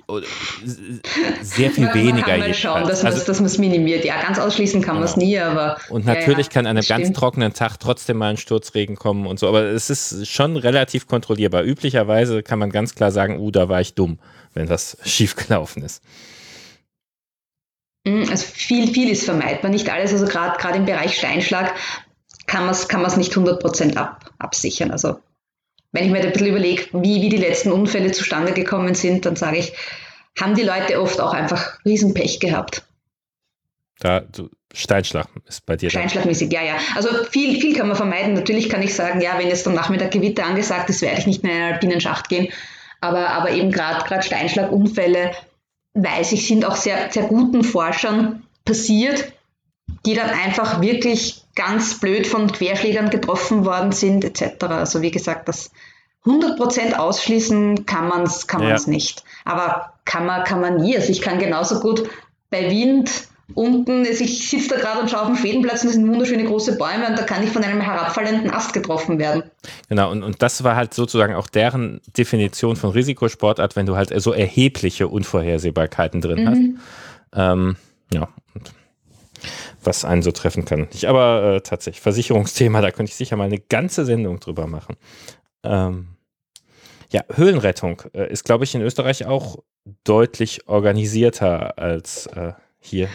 Sehr viel weniger. Mal schauen, dass man also, es minimiert. Ja, ganz ausschließen kann genau. man es nie, aber. Und natürlich ja, kann an einem ganz stimmt. trockenen Tag trotzdem mal ein Sturzregen kommen und so, aber es ist schon relativ kontrollierbar. Üblicherweise kann man ganz klar sagen, uh, da war ich dumm, wenn das schief gelaufen ist. Mm, also viel, viel ist vermeidbar. Nicht alles, also gerade im Bereich Steinschlag kann man es kann nicht 100% ab, absichern. Also wenn ich mir ein bisschen überlege, wie, wie die letzten Unfälle zustande gekommen sind, dann sage ich, haben die Leute oft auch einfach Riesenpech gehabt. Da, du, Steinschlag ist bei dir. Steinschlagmäßig, ja, ja. Also viel, viel kann man vermeiden. Natürlich kann ich sagen, ja, wenn jetzt am Nachmittag Gewitter angesagt ist, werde ich nicht mehr in einen alpinen Schacht gehen. Aber, aber eben gerade Steinschlagunfälle, weiß ich, sind auch sehr, sehr guten Forschern passiert, die dann einfach wirklich ganz blöd von Querschlägern getroffen worden sind, etc. Also wie gesagt, das 100% ausschließen kann man es kann ja. nicht. Aber kann man, kann man nie. Also ich kann genauso gut bei Wind unten, also ich sitze da gerade und schaue auf den Fädenplatz und das sind wunderschöne große Bäume und da kann ich von einem herabfallenden Ast getroffen werden. Genau, und, und das war halt sozusagen auch deren Definition von Risikosportart, wenn du halt so erhebliche Unvorhersehbarkeiten drin mhm. hast. Ähm, ja, was einen so treffen kann. Ich aber äh, tatsächlich, Versicherungsthema, da könnte ich sicher mal eine ganze Sendung drüber machen. Ähm, ja, Höhlenrettung äh, ist, glaube ich, in Österreich auch deutlich organisierter als äh, hier.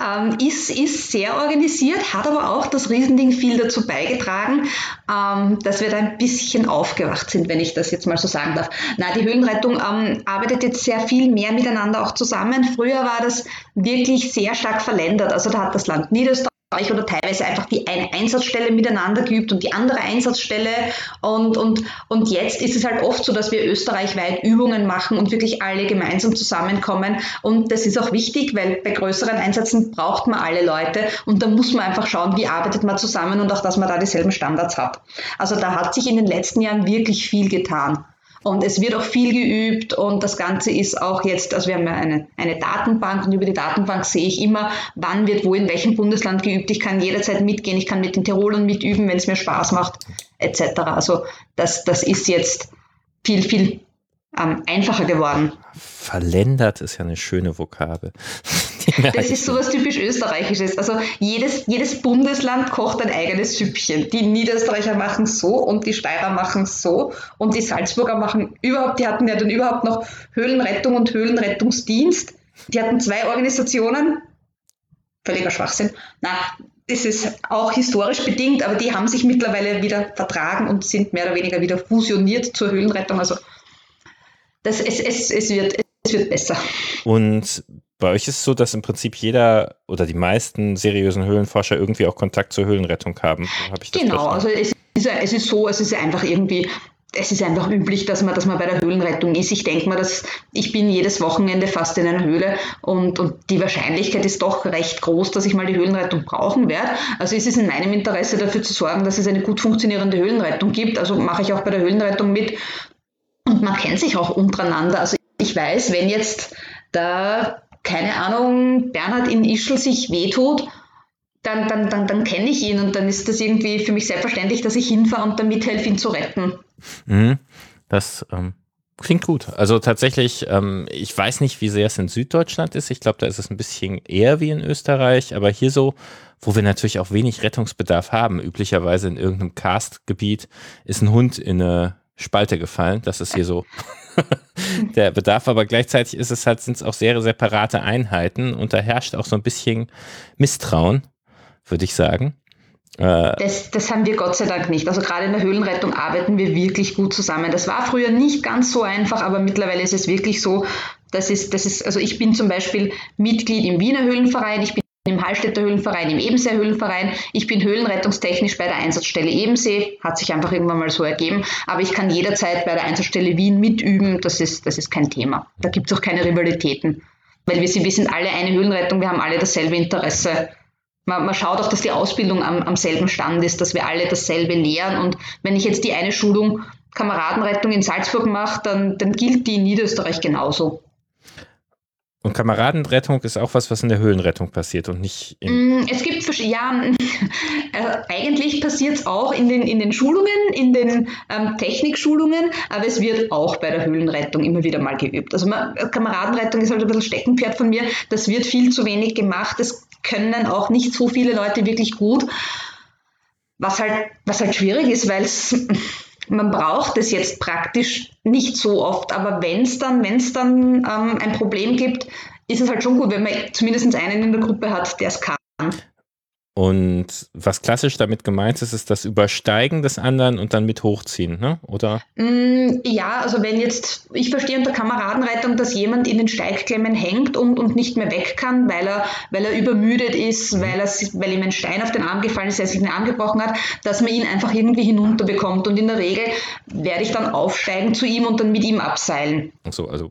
Ähm, ist, ist sehr organisiert, hat aber auch das Riesending viel dazu beigetragen, ähm, dass wir da ein bisschen aufgewacht sind, wenn ich das jetzt mal so sagen darf. Na, die Höhlenrettung ähm, arbeitet jetzt sehr viel mehr miteinander auch zusammen. Früher war das wirklich sehr stark verländert. Also da hat das Land Niederösterreich oder teilweise einfach die eine Einsatzstelle miteinander geübt und die andere Einsatzstelle. Und, und, und jetzt ist es halt oft so, dass wir österreichweit Übungen machen und wirklich alle gemeinsam zusammenkommen. Und das ist auch wichtig, weil bei größeren Einsätzen braucht man alle Leute und da muss man einfach schauen, wie arbeitet man zusammen und auch, dass man da dieselben Standards hat. Also da hat sich in den letzten Jahren wirklich viel getan. Und es wird auch viel geübt und das Ganze ist auch jetzt, also wir haben ja eine, eine Datenbank und über die Datenbank sehe ich immer, wann wird wo in welchem Bundesland geübt. Ich kann jederzeit mitgehen, ich kann mit den Tirolern mitüben, wenn es mir Spaß macht, etc. Also das, das ist jetzt viel, viel ähm, einfacher geworden. Verländert ist ja eine schöne Vokabel. Das ist sowas typisch Österreichisches. Also jedes, jedes Bundesland kocht ein eigenes Süppchen. Die Niederösterreicher machen so und die Steirer machen so und die Salzburger machen überhaupt, die hatten ja dann überhaupt noch Höhlenrettung und Höhlenrettungsdienst. Die hatten zwei Organisationen. Völliger Schwachsinn. Na, das ist auch historisch bedingt, aber die haben sich mittlerweile wieder vertragen und sind mehr oder weniger wieder fusioniert zur Höhlenrettung. Also das, es, es, es, wird, es wird besser. Und bei euch ist es so, dass im Prinzip jeder oder die meisten seriösen Höhlenforscher irgendwie auch Kontakt zur Höhlenrettung haben. genau, also es ist, es ist so, es ist einfach irgendwie es ist einfach üblich, dass man, dass man bei der Höhlenrettung ist. Ich denke mal, dass ich bin jedes Wochenende fast in einer Höhle und, und die Wahrscheinlichkeit ist doch recht groß, dass ich mal die Höhlenrettung brauchen werde. Also ist es in meinem Interesse dafür zu sorgen, dass es eine gut funktionierende Höhlenrettung gibt. Also mache ich auch bei der Höhlenrettung mit. Und man kennt sich auch untereinander. Also ich weiß, wenn jetzt da keine Ahnung, Bernhard in Ischl sich wehtut, dann, dann, dann, dann kenne ich ihn und dann ist das irgendwie für mich selbstverständlich, dass ich hinfahre und dann mithelfe, ihn zu retten. Mhm. Das ähm, klingt gut. Also tatsächlich, ähm, ich weiß nicht, wie sehr es in Süddeutschland ist. Ich glaube, da ist es ein bisschen eher wie in Österreich, aber hier so, wo wir natürlich auch wenig Rettungsbedarf haben, üblicherweise in irgendeinem Karstgebiet, ist ein Hund in eine Spalte gefallen. Das ist hier so der Bedarf, aber gleichzeitig ist es halt, sind es auch sehr separate Einheiten und da herrscht auch so ein bisschen Misstrauen, würde ich sagen. Äh, das, das, haben wir Gott sei Dank nicht. Also gerade in der Höhlenrettung arbeiten wir wirklich gut zusammen. Das war früher nicht ganz so einfach, aber mittlerweile ist es wirklich so, dass es, das ist, also ich bin zum Beispiel Mitglied im Wiener Höhlenverein, ich bin im Hallstätter Höhlenverein, im Ebensee Höhlenverein. Ich bin höhlenrettungstechnisch bei der Einsatzstelle Ebensee, hat sich einfach irgendwann mal so ergeben, aber ich kann jederzeit bei der Einsatzstelle Wien mitüben, das ist, das ist kein Thema. Da gibt es auch keine Rivalitäten, weil wir, wir sind alle eine Höhlenrettung, wir haben alle dasselbe Interesse. Man, man schaut auch, dass die Ausbildung am, am selben Stand ist, dass wir alle dasselbe lehren und wenn ich jetzt die eine Schulung Kameradenrettung in Salzburg mache, dann, dann gilt die in Niederösterreich genauso. Und Kameradenrettung ist auch was, was in der Höhlenrettung passiert und nicht in. Mm, es gibt, ja, äh, eigentlich passiert es auch in den, in den Schulungen, in den ähm, Technikschulungen, aber es wird auch bei der Höhlenrettung immer wieder mal geübt. Also man, Kameradenrettung ist halt ein bisschen Steckenpferd von mir. Das wird viel zu wenig gemacht. Das können auch nicht so viele Leute wirklich gut. Was halt, was halt schwierig ist, weil es man braucht es jetzt praktisch nicht so oft, aber wenn es dann, wenn's dann ähm, ein Problem gibt, ist es halt schon gut, wenn man zumindest einen in der Gruppe hat, der es kann. Und was klassisch damit gemeint ist, ist das Übersteigen des anderen und dann mit hochziehen, ne? oder? Mm, ja, also wenn jetzt, ich verstehe unter Kameradenrettung, dass jemand in den Steigklemmen hängt und, und nicht mehr weg kann, weil er, weil er übermüdet ist, mhm. weil, er, weil ihm ein Stein auf den Arm gefallen ist, er sich den Arm gebrochen hat, dass man ihn einfach irgendwie hinunterbekommt. Und in der Regel werde ich dann aufsteigen zu ihm und dann mit ihm abseilen. Ach so, also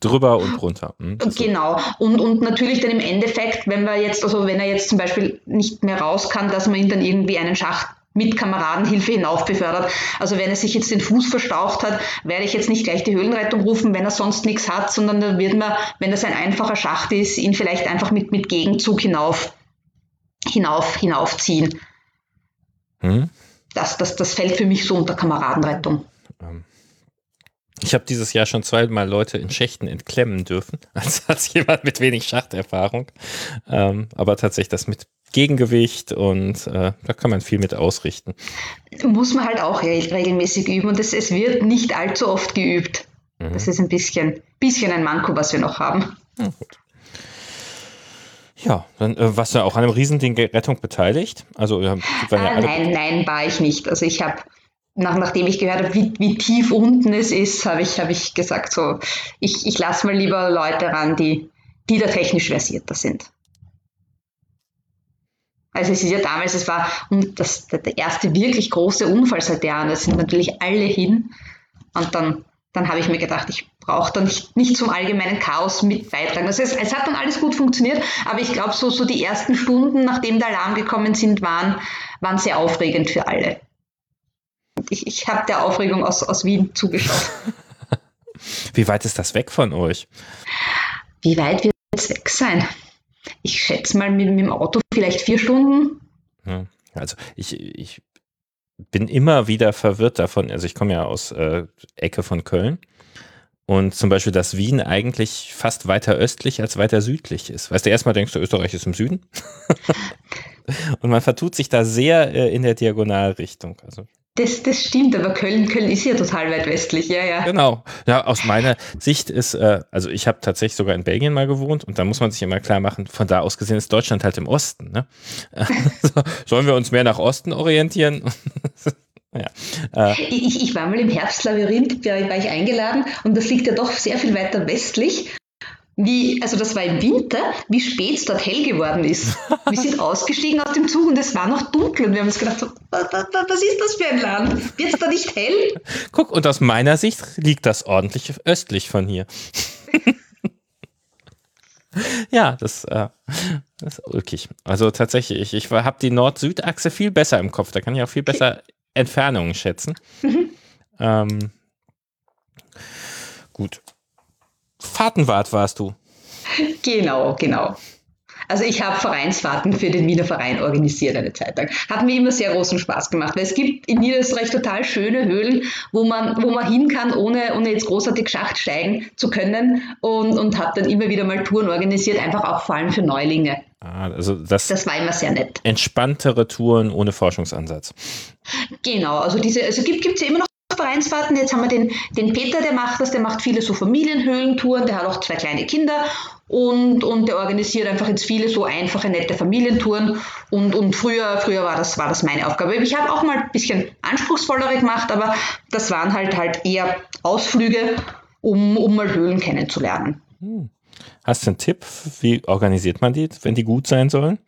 drüber und runter. Hm, genau. Und, und natürlich dann im Endeffekt, wenn wir jetzt, also wenn er jetzt zum Beispiel nicht mehr raus kann, dass man ihn dann irgendwie einen Schacht mit Kameradenhilfe hinauf befördert. Also wenn er sich jetzt den Fuß verstaucht hat, werde ich jetzt nicht gleich die Höhlenrettung rufen, wenn er sonst nichts hat, sondern dann wird man, wenn das ein einfacher Schacht ist, ihn vielleicht einfach mit, mit Gegenzug hinauf, hinauf, hinaufziehen. Hm? Das, das, das fällt für mich so unter Kameradenrettung. Ich habe dieses Jahr schon zweimal Leute in Schächten entklemmen dürfen, als, als jemand mit wenig Schachterfahrung. Ähm, aber tatsächlich das mit Gegengewicht und äh, da kann man viel mit ausrichten. Muss man halt auch regelmäßig üben und es, es wird nicht allzu oft geübt. Mhm. Das ist ein bisschen, bisschen ein Manko, was wir noch haben. Ja, gut. Ja, dann äh, warst du auch an einem Riesending Rettung beteiligt? Also, ja, ah, nein, nein, war ich nicht. Also ich habe nach, nachdem ich gehört habe, wie, wie tief unten es ist, habe ich, hab ich gesagt, so, ich, ich lasse mal lieber Leute ran, die, die da technisch versierter sind. Also es ist ja damals, es war das, der erste wirklich große Unfall seit Jahren, da sind natürlich alle hin. Und dann, dann habe ich mir gedacht, ich brauche da nicht, nicht zum allgemeinen Chaos mit beitragen. Also es, es hat dann alles gut funktioniert, aber ich glaube, so, so die ersten Stunden, nachdem der Alarm gekommen sind, waren, waren sehr aufregend für alle ich, ich habe der Aufregung aus, aus Wien zugeschaut. Wie weit ist das weg von euch? Wie weit wird es weg sein? Ich schätze mal mit, mit dem Auto vielleicht vier Stunden. Ja, also ich, ich bin immer wieder verwirrt davon. Also ich komme ja aus äh, Ecke von Köln Und zum Beispiel, dass Wien eigentlich fast weiter östlich als weiter südlich ist. Weißt du, erstmal denkst du, Österreich ist im Süden. Und man vertut sich da sehr äh, in der Diagonalrichtung. Also das, das stimmt, aber Köln, Köln ist ja total weit westlich, ja, ja. Genau. Ja, aus meiner Sicht ist, äh, also ich habe tatsächlich sogar in Belgien mal gewohnt und da muss man sich immer klar machen, von da aus gesehen ist Deutschland halt im Osten. Ne? Sollen wir uns mehr nach Osten orientieren? ja. Äh, ich, ich war mal im Herbstlabyrinth, da war ich eingeladen und das liegt ja doch sehr viel weiter westlich wie, also das war im Winter, wie spät es dort hell geworden ist. Wir sind ausgestiegen aus dem Zug und es war noch dunkel und wir haben uns gedacht, so, was, was, was ist das für ein Land? Wird es da nicht hell? Guck, und aus meiner Sicht liegt das ordentlich östlich von hier. ja, das, äh, das ist ulkig. Also tatsächlich, ich, ich habe die Nord-Süd-Achse viel besser im Kopf. Da kann ich auch viel besser Entfernungen schätzen. Mhm. Ähm, gut. Fahrtenwart warst du. Genau, genau. Also ich habe Vereinsfahrten für den Wiener Verein organisiert eine Zeit lang. Hat mir immer sehr großen Spaß gemacht, weil es gibt in Niederösterreich total schöne Höhlen, wo man, wo man hin kann, ohne, ohne jetzt großartig Schacht steigen zu können und, und habe dann immer wieder mal Touren organisiert, einfach auch vor allem für Neulinge. Ah, also das, das war immer sehr nett. Entspanntere Touren ohne Forschungsansatz. Genau, also diese, also gibt es ja immer noch Vereinsfahrten. Jetzt haben wir den, den Peter, der macht das, der macht viele so Familienhöhlentouren, der hat auch zwei kleine Kinder und, und der organisiert einfach jetzt viele so einfache, nette Familientouren. Und, und früher, früher war, das, war das meine Aufgabe. Ich habe auch mal ein bisschen anspruchsvollere gemacht, aber das waren halt halt eher Ausflüge, um, um mal Höhlen kennenzulernen. Hm. Hast du einen Tipp? Wie organisiert man die, wenn die gut sein sollen?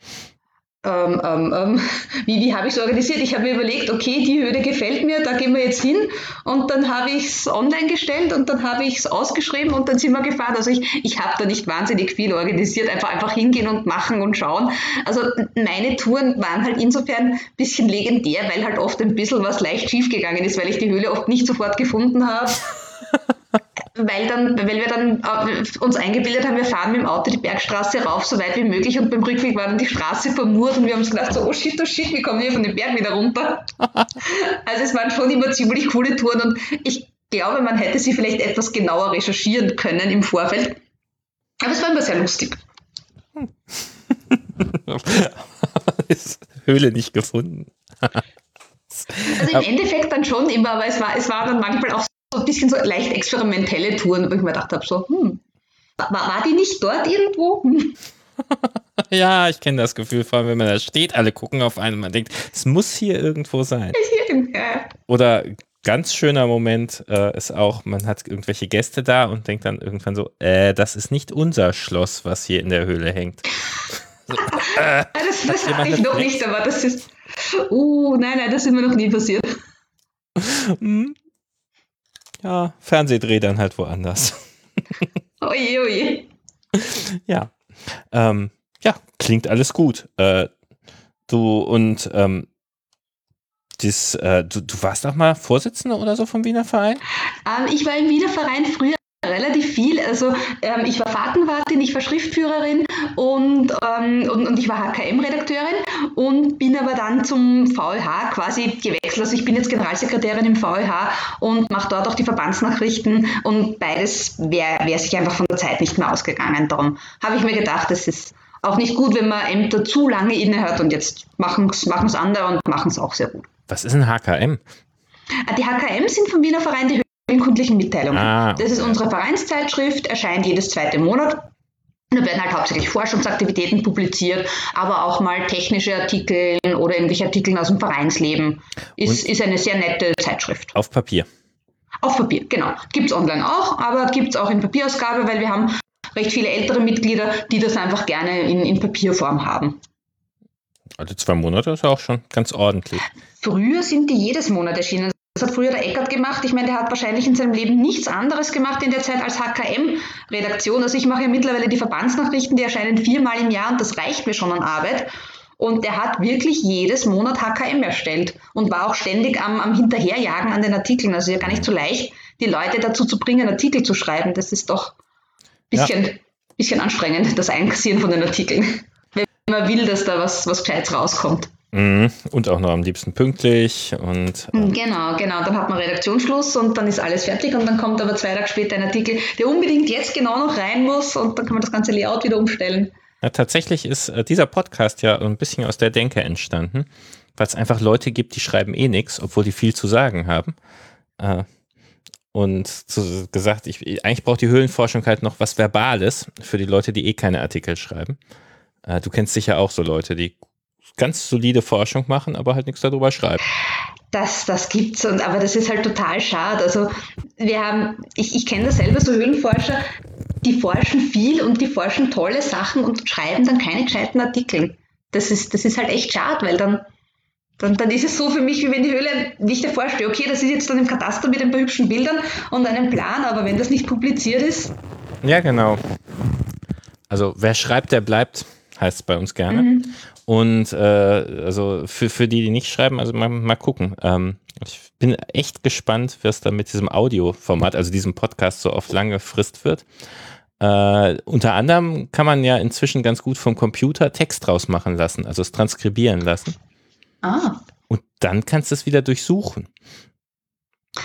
Ähm, ähm, ähm, wie, wie habe ich es organisiert? Ich habe mir überlegt, okay, die Höhle gefällt mir, da gehen wir jetzt hin. Und dann habe ich es online gestellt und dann habe ich es ausgeschrieben und dann sind wir gefahren. Also ich, ich habe da nicht wahnsinnig viel organisiert, einfach einfach hingehen und machen und schauen. Also meine Touren waren halt insofern ein bisschen legendär, weil halt oft ein bisschen was leicht schiefgegangen ist, weil ich die Höhle oft nicht sofort gefunden habe. Weil, dann, weil wir dann äh, uns eingebildet haben, wir fahren mit dem Auto die Bergstraße rauf, so weit wie möglich und beim Rückweg war dann die Straße vermurt und wir haben uns gedacht, so, oh shit, oh shit, wie kommen wir von dem Berg wieder runter? also es waren schon immer ziemlich coole Touren und ich glaube, man hätte sie vielleicht etwas genauer recherchieren können im Vorfeld. Aber es war immer sehr lustig. Höhle nicht gefunden. also im Endeffekt dann schon immer, aber es war, es war dann manchmal auch so ein bisschen so leicht experimentelle Touren, wo ich mir gedacht habe, so, hm, war, war die nicht dort irgendwo? Hm. ja, ich kenne das Gefühl, vor allem wenn man da steht, alle gucken auf einen und man denkt, es muss hier irgendwo sein. Oder ganz schöner Moment äh, ist auch, man hat irgendwelche Gäste da und denkt dann irgendwann so, äh, das ist nicht unser Schloss, was hier in der Höhle hängt. so, äh, das das hatte ich noch nicht, aber das ist, uh, nein, nein, das ist mir noch nie passiert. Ja, Fernsehdreh dann halt woanders. Oje, oje. Ja. Ähm, ja, klingt alles gut. Äh, du und ähm, das, äh, du, du warst auch mal Vorsitzender oder so vom Wiener Verein? Ähm, ich war im Wiener Verein früher relativ viel. Also ähm, ich war Fahrtenwartin, ich war Schriftführerin und, ähm, und, und, ich war HKM-Redakteurin und bin aber dann zum VLH quasi gewechselt. Also ich bin jetzt Generalsekretärin im VLH und mache dort auch die Verbandsnachrichten und beides wäre wär sich einfach von der Zeit nicht mehr ausgegangen. Darum habe ich mir gedacht, es ist auch nicht gut, wenn man Ämter zu lange innehört und jetzt machen es andere und machen es auch sehr gut. Was ist ein HKM? Ah, die HKM sind vom Wiener Verein die in kundlichen Mitteilungen. Ah. Das ist unsere Vereinszeitschrift, erscheint jedes zweite Monat. Da werden halt hauptsächlich Forschungsaktivitäten publiziert, aber auch mal technische Artikel oder irgendwelche Artikel aus dem Vereinsleben. Ist, ist eine sehr nette Zeitschrift. Auf Papier. Auf Papier, genau. Gibt es online auch, aber gibt es auch in Papierausgabe, weil wir haben recht viele ältere Mitglieder, die das einfach gerne in, in Papierform haben. Also zwei Monate ist ja auch schon ganz ordentlich. Früher sind die jedes Monat erschienen. Das hat früher der Eckert gemacht. Ich meine, der hat wahrscheinlich in seinem Leben nichts anderes gemacht in der Zeit als HKM-Redaktion. Also ich mache ja mittlerweile die Verbandsnachrichten, die erscheinen viermal im Jahr und das reicht mir schon an Arbeit. Und der hat wirklich jedes Monat HKM erstellt und war auch ständig am, am Hinterherjagen an den Artikeln. Also ja gar nicht so leicht, die Leute dazu zu bringen, Artikel zu schreiben. Das ist doch ein bisschen, ja. bisschen anstrengend, das Einkassieren von den Artikeln. Wenn man will, dass da was, was Gescheites rauskommt. Mhm. Und auch noch am liebsten pünktlich und. Äh genau, genau. Dann hat man Redaktionsschluss und dann ist alles fertig und dann kommt aber zwei Tage später ein Artikel, der unbedingt jetzt genau noch rein muss und dann kann man das ganze Layout wieder umstellen. Ja, tatsächlich ist äh, dieser Podcast ja ein bisschen aus der Denke entstanden, weil es einfach Leute gibt, die schreiben eh nichts, obwohl die viel zu sagen haben. Äh, und zu, gesagt, ich, eigentlich braucht die Höhlenforschung halt noch was Verbales für die Leute, die eh keine Artikel schreiben. Äh, du kennst sicher auch so Leute, die ganz solide Forschung machen, aber halt nichts darüber schreiben. Das, das gibt's, und, aber das ist halt total schade. Also wir haben, ich, ich kenne das selber, so Höhlenforscher, die forschen viel und die forschen tolle Sachen und schreiben dann keine gescheiten Artikel. Das ist, das ist halt echt schade, weil dann, dann, dann ist es so für mich, wie wenn die Höhle nicht erforscht wird. Okay, das ist jetzt dann im Kataster mit ein paar hübschen Bildern und einem Plan, aber wenn das nicht publiziert ist. Ja, genau. Also wer schreibt, der bleibt, heißt es bei uns gerne. Mhm. Und äh, also für, für die, die nicht schreiben, also mal, mal gucken. Ähm, ich bin echt gespannt, was da mit diesem Audioformat, also diesem Podcast so auf lange Frist wird. Äh, unter anderem kann man ja inzwischen ganz gut vom Computer Text draus machen lassen, also es transkribieren lassen. Ah. Und dann kannst du es wieder durchsuchen.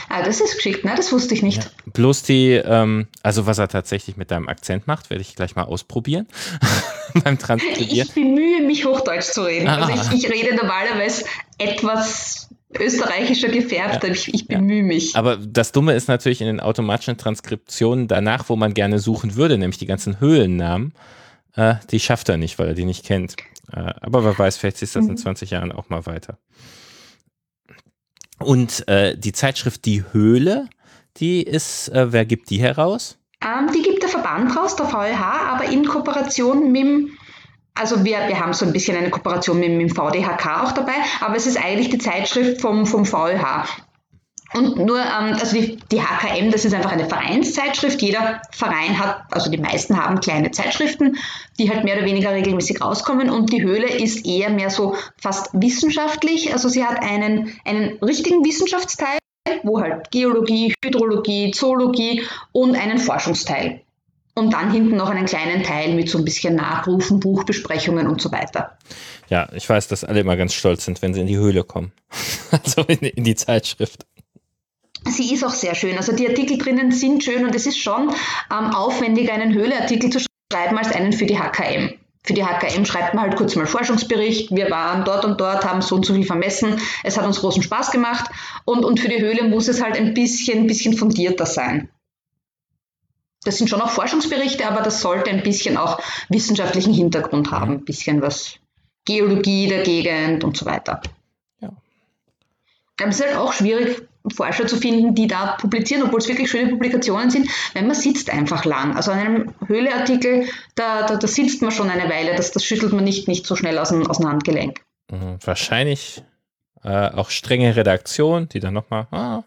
Ah, das ist geschickt, ne? Das wusste ich nicht. Ja, bloß die, ähm, also was er tatsächlich mit deinem Akzent macht, werde ich gleich mal ausprobieren beim Transkribieren. Ich bemühe mich, Hochdeutsch zu reden. Ah. Also ich, ich rede normalerweise etwas österreichischer gefärbt, ja, ich, ich, bemühe ja. mich. Aber das Dumme ist natürlich in den automatischen Transkriptionen danach, wo man gerne suchen würde, nämlich die ganzen Höhlennamen, äh, die schafft er nicht, weil er die nicht kennt. Äh, aber wer weiß, vielleicht ist das in 20 mhm. Jahren auch mal weiter. Und äh, die Zeitschrift Die Höhle, die ist, äh, wer gibt die heraus? Ähm, die gibt der Verband raus, der VLH, aber in Kooperation mit dem, also wir, wir haben so ein bisschen eine Kooperation mit, mit dem VDHK auch dabei, aber es ist eigentlich die Zeitschrift vom, vom VLH. Und nur, ähm, also die, die HKM, das ist einfach eine Vereinszeitschrift. Jeder Verein hat, also die meisten haben kleine Zeitschriften, die halt mehr oder weniger regelmäßig rauskommen. Und die Höhle ist eher mehr so fast wissenschaftlich. Also sie hat einen, einen richtigen Wissenschaftsteil, wo halt Geologie, Hydrologie, Zoologie und einen Forschungsteil. Und dann hinten noch einen kleinen Teil mit so ein bisschen Nachrufen, Buchbesprechungen und so weiter. Ja, ich weiß, dass alle immer ganz stolz sind, wenn sie in die Höhle kommen. also in, in die Zeitschrift. Sie ist auch sehr schön. Also die Artikel drinnen sind schön und es ist schon ähm, aufwendiger, einen Höhleartikel zu schreiben als einen für die HKM. Für die HKM schreibt man halt kurz mal Forschungsbericht. Wir waren dort und dort, haben so und so viel vermessen. Es hat uns großen Spaß gemacht. Und, und für die Höhle muss es halt ein bisschen, bisschen fundierter sein. Das sind schon auch Forschungsberichte, aber das sollte ein bisschen auch wissenschaftlichen Hintergrund haben. Ein bisschen was Geologie der Gegend und so weiter. Ja. Aber es ist halt auch schwierig, Forscher zu finden, die da publizieren, obwohl es wirklich schöne Publikationen sind, weil man sitzt einfach lang. Also an einem Höhleartikel, da, da, da sitzt man schon eine Weile, das, das schüttelt man nicht, nicht so schnell aus dem, aus dem Handgelenk. Mhm, wahrscheinlich äh, auch strenge Redaktion, die dann nochmal. Ah.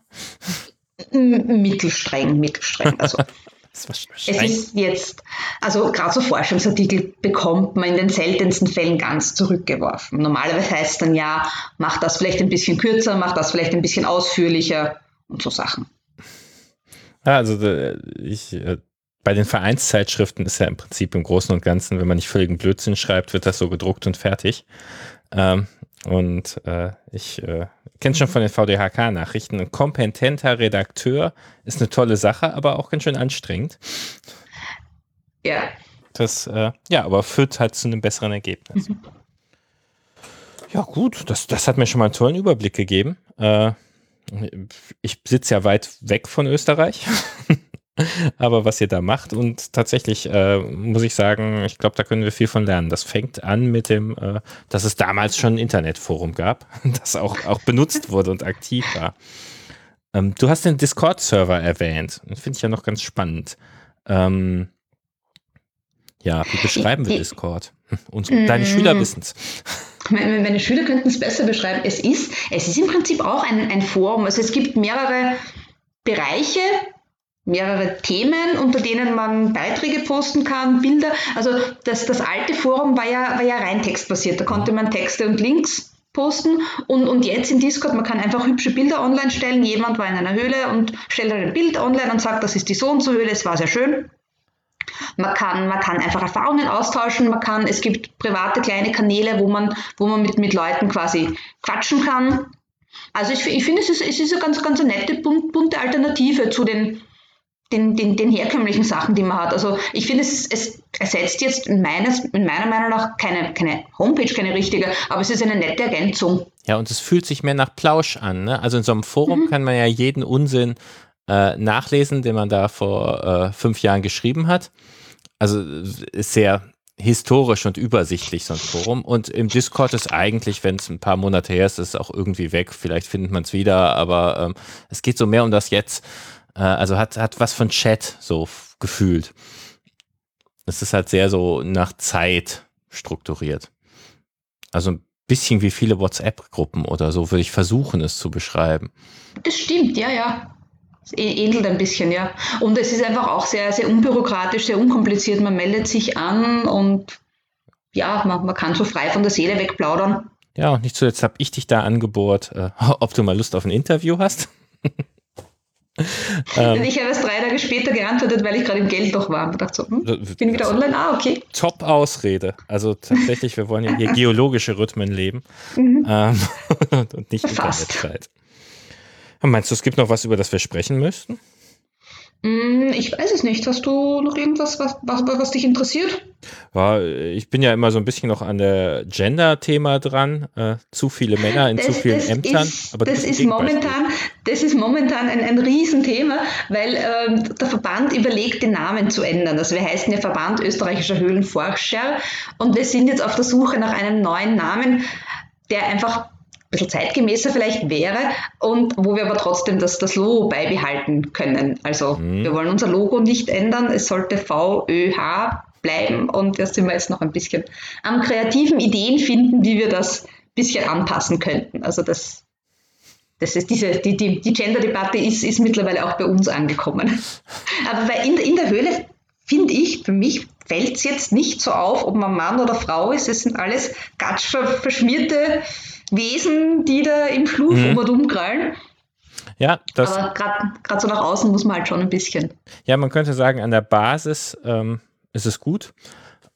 Mittelstreng, mittelstreng. Also es ist jetzt, also gerade so Forschungsartikel bekommt man in den seltensten Fällen ganz zurückgeworfen. Normalerweise heißt es dann ja, mach das vielleicht ein bisschen kürzer, mach das vielleicht ein bisschen ausführlicher und so Sachen. Also äh, ich, äh, bei den Vereinszeitschriften ist ja im Prinzip im Großen und Ganzen, wenn man nicht völligen Blödsinn schreibt, wird das so gedruckt und fertig. Ähm, und äh, ich äh, kenne schon von den VDHK-Nachrichten. Ein kompetenter Redakteur ist eine tolle Sache, aber auch ganz schön anstrengend. Ja. Das, äh, ja, aber führt halt zu einem besseren Ergebnis. Mhm. Ja, gut, das, das hat mir schon mal einen tollen Überblick gegeben. Äh, ich sitze ja weit weg von Österreich. aber was ihr da macht und tatsächlich äh, muss ich sagen, ich glaube, da können wir viel von lernen. Das fängt an mit dem, äh, dass es damals schon ein Internetforum gab, das auch, auch benutzt wurde und aktiv war. Ähm, du hast den Discord-Server erwähnt. Finde ich ja noch ganz spannend. Ähm, ja, wie beschreiben wir Discord? Und deine Schüler wissen es. Meine Schüler könnten es besser beschreiben. Es ist, es ist im Prinzip auch ein, ein Forum. Also es gibt mehrere Bereiche, mehrere Themen, unter denen man Beiträge posten kann, Bilder. Also das, das alte Forum war ja, war ja rein textbasiert. Da konnte man Texte und Links posten und, und jetzt in Discord, man kann einfach hübsche Bilder online stellen. Jemand war in einer Höhle und stellt ein Bild online und sagt, das ist die so und so Höhle, es war sehr schön. Man kann, man kann einfach Erfahrungen austauschen, man kann, es gibt private kleine Kanäle, wo man, wo man mit, mit Leuten quasi quatschen kann. Also ich, ich finde, es ist, es ist eine ganz, ganz nette, bunte Alternative zu den, den, den, den herkömmlichen Sachen, die man hat. Also ich finde, es, es ersetzt jetzt in, meines, in meiner Meinung nach keine, keine Homepage, keine richtige, aber es ist eine nette Ergänzung. Ja, und es fühlt sich mehr nach Plausch an. Ne? Also in so einem Forum mhm. kann man ja jeden Unsinn äh, nachlesen, den man da vor äh, fünf Jahren geschrieben hat. Also ist sehr historisch und übersichtlich, so ein Forum. Und im Discord ist eigentlich, wenn es ein paar Monate her ist, ist es auch irgendwie weg. Vielleicht findet man es wieder, aber ähm, es geht so mehr um das Jetzt. Äh, also hat, hat was von Chat so gefühlt. Es ist halt sehr so nach Zeit strukturiert. Also ein bisschen wie viele WhatsApp-Gruppen oder so würde ich versuchen, es zu beschreiben. Das stimmt, ja, ja. Es ähnelt ein bisschen, ja. Und es ist einfach auch sehr, sehr unbürokratisch, sehr unkompliziert. Man meldet sich an und ja, man, man kann so frei von der Seele wegplaudern. Ja, und nicht zuletzt habe ich dich da angebohrt, äh, ob du mal Lust auf ein Interview hast. ähm, ich habe erst drei Tage später geantwortet, weil ich gerade im Geld doch war. Und dachte so, hm, bin wieder online? Ah, okay. Top-Ausrede. Also tatsächlich, wir wollen ja hier geologische Rhythmen leben mhm. ähm, und nicht Internetzeit. Meinst du, es gibt noch was, über das wir sprechen müssten? Mm, ich weiß es nicht. Hast du noch irgendwas, was, was, was dich interessiert? Ja, ich bin ja immer so ein bisschen noch an der Gender-Thema dran. Äh, zu viele Männer in das, zu vielen das Ämtern. Ist, das, ist momentan, das ist momentan ein, ein Riesenthema, weil ähm, der Verband überlegt, den Namen zu ändern. Also wir heißen ja Verband österreichischer Höhlenforscher und wir sind jetzt auf der Suche nach einem neuen Namen, der einfach bisschen zeitgemäßer vielleicht wäre und wo wir aber trotzdem das, das Logo beibehalten können. Also mhm. wir wollen unser Logo nicht ändern, es sollte VÖH bleiben und da sind wir jetzt noch ein bisschen am kreativen Ideen finden, wie wir das ein bisschen anpassen könnten. Also das, das ist diese, die, die, die Gender-Debatte ist, ist mittlerweile auch bei uns angekommen. Aber weil in, in der Höhle finde ich, für mich fällt es jetzt nicht so auf, ob man Mann oder Frau ist. Es sind alles gatsch verschmierte Wesen, die da im Schluf mhm. um und umkrallen. Ja, das. Aber gerade so nach außen muss man halt schon ein bisschen. Ja, man könnte sagen, an der Basis ähm, ist es gut.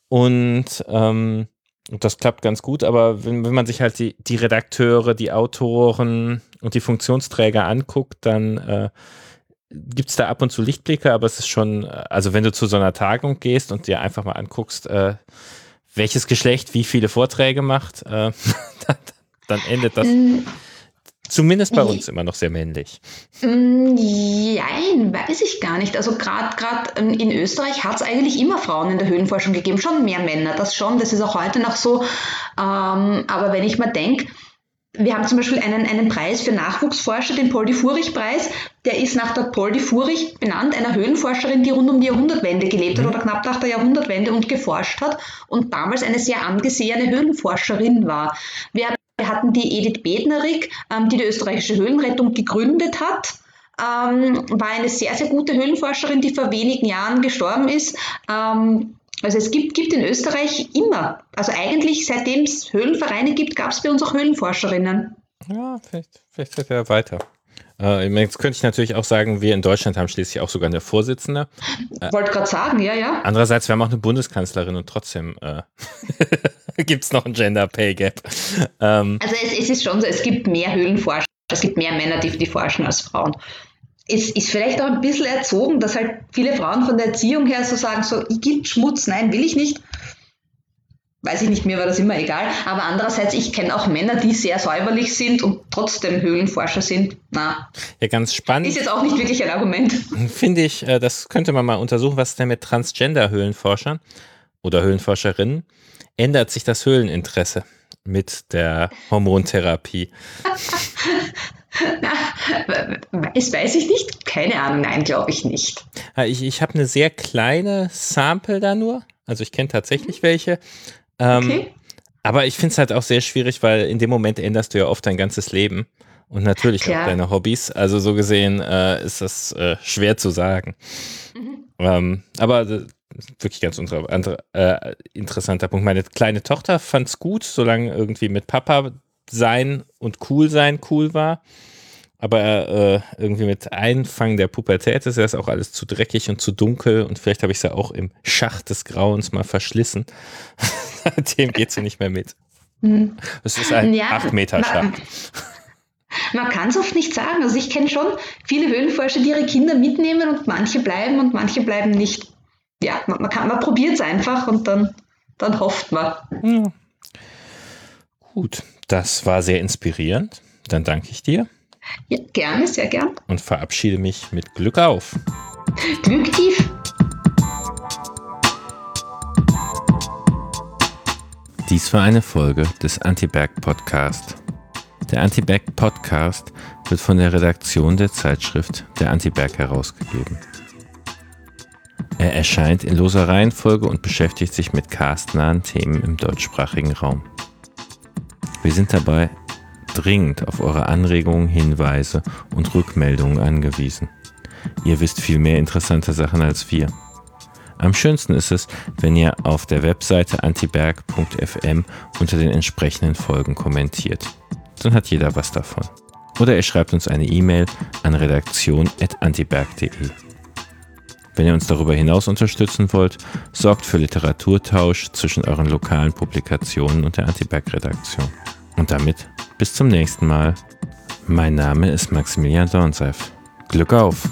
Und ähm, das klappt ganz gut, aber wenn, wenn man sich halt die, die Redakteure, die Autoren und die Funktionsträger anguckt, dann äh, gibt es da ab und zu Lichtblicke, aber es ist schon, also wenn du zu so einer Tagung gehst und dir einfach mal anguckst, äh, welches Geschlecht wie viele Vorträge macht, äh, dann, endet das mm. zumindest bei uns immer noch sehr männlich. Nein, weiß ich gar nicht. Also gerade in Österreich hat es eigentlich immer Frauen in der Höhenforschung gegeben, schon mehr Männer, das schon, das ist auch heute noch so. Ähm, aber wenn ich mal denke, wir haben zum Beispiel einen, einen Preis für Nachwuchsforscher, den Poldi Furich-Preis. Der ist nach der Poldi Furich benannt, einer Höhlenforscherin, die rund um die Jahrhundertwende gelebt hat mhm. oder knapp nach der Jahrhundertwende und geforscht hat und damals eine sehr angesehene Höhlenforscherin war. Wir hatten die Edith Bednarik, ähm, die die österreichische Höhlenrettung gegründet hat. Ähm, war eine sehr, sehr gute Höhlenforscherin, die vor wenigen Jahren gestorben ist. Ähm, also es gibt, gibt in Österreich immer, also eigentlich seitdem es Höhlenvereine gibt, gab es bei uns auch Höhlenforscherinnen. Ja, vielleicht, vielleicht er weiter. Äh, jetzt könnte ich natürlich auch sagen, wir in Deutschland haben schließlich auch sogar eine Vorsitzende. Äh, Wollte gerade sagen, ja, ja. Andererseits, wir haben auch eine Bundeskanzlerin und trotzdem äh, gibt es noch ein Gender Pay Gap. Ähm, also es, es, ist schon so, es gibt mehr Höhlenforscher, es gibt mehr Männer, die, die forschen als Frauen es ist vielleicht auch ein bisschen erzogen, dass halt viele Frauen von der Erziehung her so sagen, so, ich gibt Schmutz, nein, will ich nicht. Weiß ich nicht, mir war das immer egal. Aber andererseits, ich kenne auch Männer, die sehr säuberlich sind und trotzdem Höhlenforscher sind. Na. Ja, ganz spannend. Ist jetzt auch nicht wirklich ein Argument. Finde ich, äh, das könnte man mal untersuchen, was denn mit Transgender-Höhlenforschern oder Höhlenforscherinnen? Ändert sich das Höhleninteresse mit der Hormontherapie? das weiß ich nicht. Keine Ahnung, nein, glaube ich nicht. Ich, ich habe eine sehr kleine Sample da nur. Also ich kenne tatsächlich welche. Ähm, okay. Aber ich finde es halt auch sehr schwierig, weil in dem Moment änderst du ja oft dein ganzes Leben und natürlich Klar. auch deine Hobbys. Also so gesehen äh, ist das äh, schwer zu sagen. Mhm. Ähm, aber äh, wirklich ganz andere, äh, interessanter Punkt. Meine kleine Tochter fand es gut, solange irgendwie mit Papa sein und cool sein cool war. aber äh, irgendwie mit Einfang der Pubertät ist das auch alles zu dreckig und zu dunkel und vielleicht habe ich es ja auch im Schacht des Grauens mal verschlissen. Dem geht sie nicht mehr mit. Hm. Es ist ein ja, 8 Meter Schacht. Man kann es oft nicht sagen. Also ich kenne schon viele Höhlenforscher, die ihre Kinder mitnehmen und manche bleiben und manche bleiben nicht. Ja, man, man, man probiert es einfach und dann, dann hofft man. Ja. Gut, das war sehr inspirierend. Dann danke ich dir. Ja, gerne, sehr gern. Und verabschiede mich mit Glück auf. Glück tief. Dies war eine Folge des Antiberg Podcast. Der Antiberg Podcast wird von der Redaktion der Zeitschrift Der Antiberg herausgegeben. Er erscheint in loser Reihenfolge und beschäftigt sich mit castnahen Themen im deutschsprachigen Raum. Wir sind dabei dringend auf eure Anregungen, Hinweise und Rückmeldungen angewiesen. Ihr wisst viel mehr interessante Sachen als wir. Am schönsten ist es, wenn ihr auf der Webseite antiberg.fm unter den entsprechenden Folgen kommentiert. Dann hat jeder was davon. Oder ihr schreibt uns eine E-Mail an redaktion.antiberg.de. Wenn ihr uns darüber hinaus unterstützen wollt, sorgt für Literaturtausch zwischen euren lokalen Publikationen und der Antiberg-Redaktion. Und damit bis zum nächsten Mal. Mein Name ist Maximilian Dornseif. Glück auf!